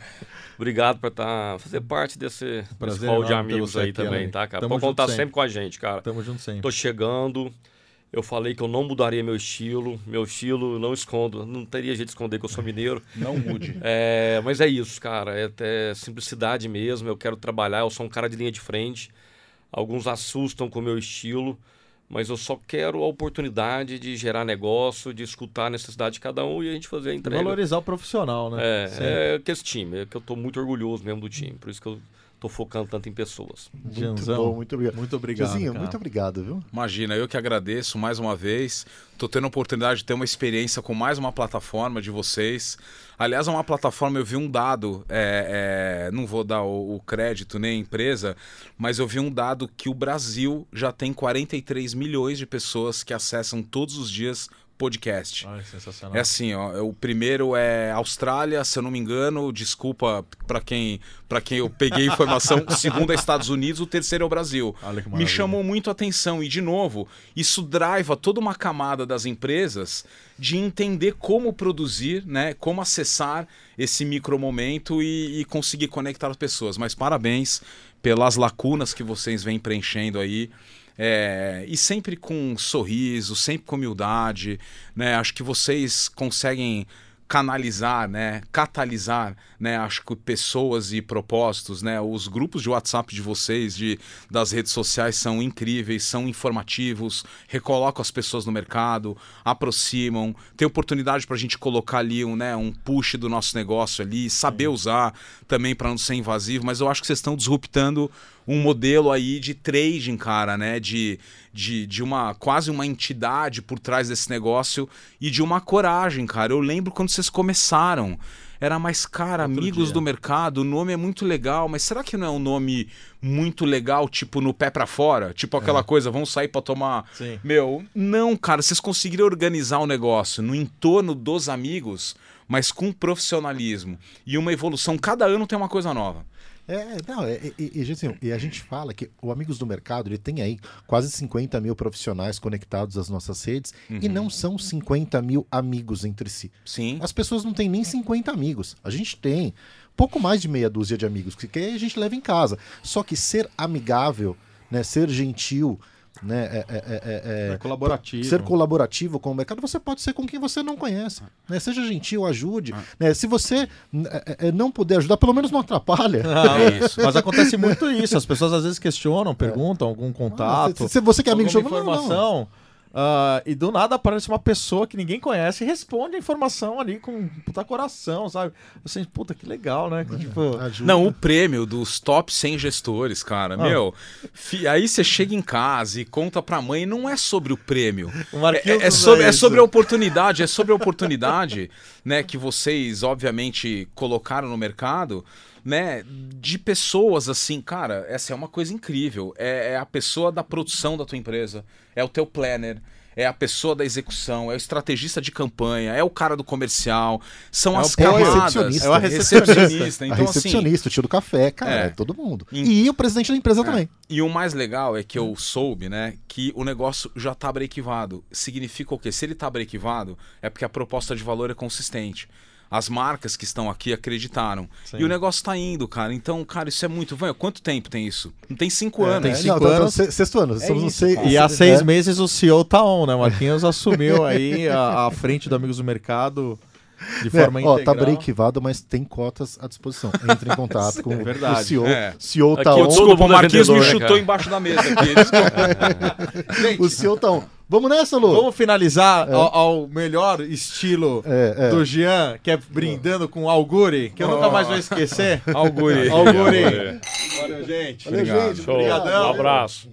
Obrigado por tá, fazer parte desse, desse Prazer hall de amigos aí aqui, também, tá, cara? Tamo Pode contar sempre. sempre com a gente, cara. Tamo junto sempre. Tô chegando. Eu falei que eu não mudaria meu estilo. Meu estilo, eu não escondo. Não teria jeito de esconder que eu sou mineiro. Não mude. É. É, mas é isso, cara. É até simplicidade mesmo. Eu quero trabalhar. Eu sou um cara de linha de frente. Alguns assustam com o meu estilo, mas eu só quero a oportunidade de gerar negócio, de escutar a necessidade de cada um e a gente fazer a entrega. Valorizar o profissional, né? É, Sempre. é que esse time, é que eu tô muito orgulhoso mesmo do time. Por isso que eu tô focando tanto em pessoas. Muito Janzão, bom, muito obrigado. Muito obrigado. Muito obrigado, viu? Imagina, eu que agradeço mais uma vez. Tô tendo a oportunidade de ter uma experiência com mais uma plataforma de vocês. Aliás, é uma plataforma, eu vi um dado, é, é, não vou dar o, o crédito nem a empresa, mas eu vi um dado que o Brasil já tem 43 milhões de pessoas que acessam todos os dias podcast. Ai, sensacional. É assim, ó, o primeiro é Austrália, se eu não me engano, desculpa para quem para quem eu peguei informação, o segundo é Estados Unidos, o terceiro é o Brasil. Me chamou muito a atenção e de novo, isso driva toda uma camada das empresas de entender como produzir, né, como acessar esse micromomento e, e conseguir conectar as pessoas. Mas parabéns pelas lacunas que vocês vêm preenchendo aí. É, e sempre com um sorriso, sempre com humildade, né? Acho que vocês conseguem canalizar, né, catalisar, né, acho que pessoas e propósitos, né, os grupos de WhatsApp de vocês, de das redes sociais são incríveis, são informativos, recolocam as pessoas no mercado, aproximam, tem oportunidade para a gente colocar ali um, né, um push do nosso negócio ali, saber usar também para não ser invasivo, mas eu acho que vocês estão disruptando um modelo aí de trading, cara, né? De, de, de uma quase uma entidade por trás desse negócio e de uma coragem, cara. Eu lembro quando vocês começaram. Era mais, cara, Outro amigos dia. do mercado, o nome é muito legal, mas será que não é um nome muito legal, tipo no pé pra fora? Tipo aquela coisa, vamos sair pra tomar. Sim. Meu, não, cara, vocês conseguiram organizar o negócio no entorno dos amigos, mas com profissionalismo e uma evolução. Cada ano tem uma coisa nova. É, não, é, e, e, e, assim, e a gente fala que o Amigos do Mercado ele tem aí quase 50 mil profissionais conectados às nossas redes e não são 50 mil amigos entre si. Sim. As pessoas não têm nem 50 amigos. A gente tem pouco mais de meia dúzia de amigos que que a gente leva em casa. Só que ser amigável, né, ser gentil, né, é- é- é- é- É colaborativo. ser colaborativo com o mercado, você pode ser com quem você não conhece. Né? Seja gentil, ajude. né? Se você é- é, não puder ajudar, pelo menos não atrapalha. É isso. Mas acontece muito isso. As pessoas às vezes questionam, perguntam algum contato. se, se você que é amigo, chama, não, não. Ah, e do nada aparece uma pessoa que ninguém conhece e responde a informação ali com um puta coração, sabe? Assim, puta, que legal, né? Que, tipo. Não, o prêmio dos top 100 gestores, cara, meu. fi- aí você chega em casa e conta pra mãe, não é sobre o prêmio. o É, é sobre, é sobre a oportunidade, é sobre a oportunidade, né, que vocês obviamente colocaram no mercado, né, de pessoas assim, cara, essa é uma coisa incrível. É, é a pessoa da produção da tua empresa, é o teu planner, é a pessoa da execução, é o estrategista de campanha, é o cara do comercial, são É as é o camadas. recepcionista. É o recepcionista. a Então, assim, recepcionista, o tio do café, cara, É. é todo mundo. Em- E o presidente da empresa também. E o mais legal é que eu soube, né, que o negócio já tá brequivado. Significa o quê? Se ele tá brequivado, é porque a proposta de valor é consistente. As marcas que estão aqui acreditaram. Sim. E o negócio tá indo, cara. Então, cara, isso é muito. Vanho, quanto tempo tem isso? Não tem cinco É, anos. tem É, cinco não, no anos. se- sexto ano. estamos no isso, seis-. E há é. seis meses o CEO tá on, né? Marquinhos assumiu aí a, a frente do Amigos do Mercado de É, forma ó, integral. tá breakivado, mas tem cotas à disposição. Entre em contato com verdade. o CEO. É. CEO tá Aqui, on. Desculpa, o é Marquinhos me vendedor, né, chutou embaixo da mesa aqui. Desculpa. O CEO tá on. Vamos nessa, Lu? Vamos finalizar ao, ao melhor estilo É, é. do Jean, que é brindando com Alguri, que eu nunca mais vou esquecer. Auguri. Auguri. Valeu, gente. Valeu, Obrigado. gente. Obrigadão. Um abraço.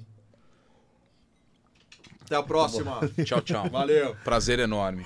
Até a próxima. Tchau, tchau. Valeu. Prazer enorme.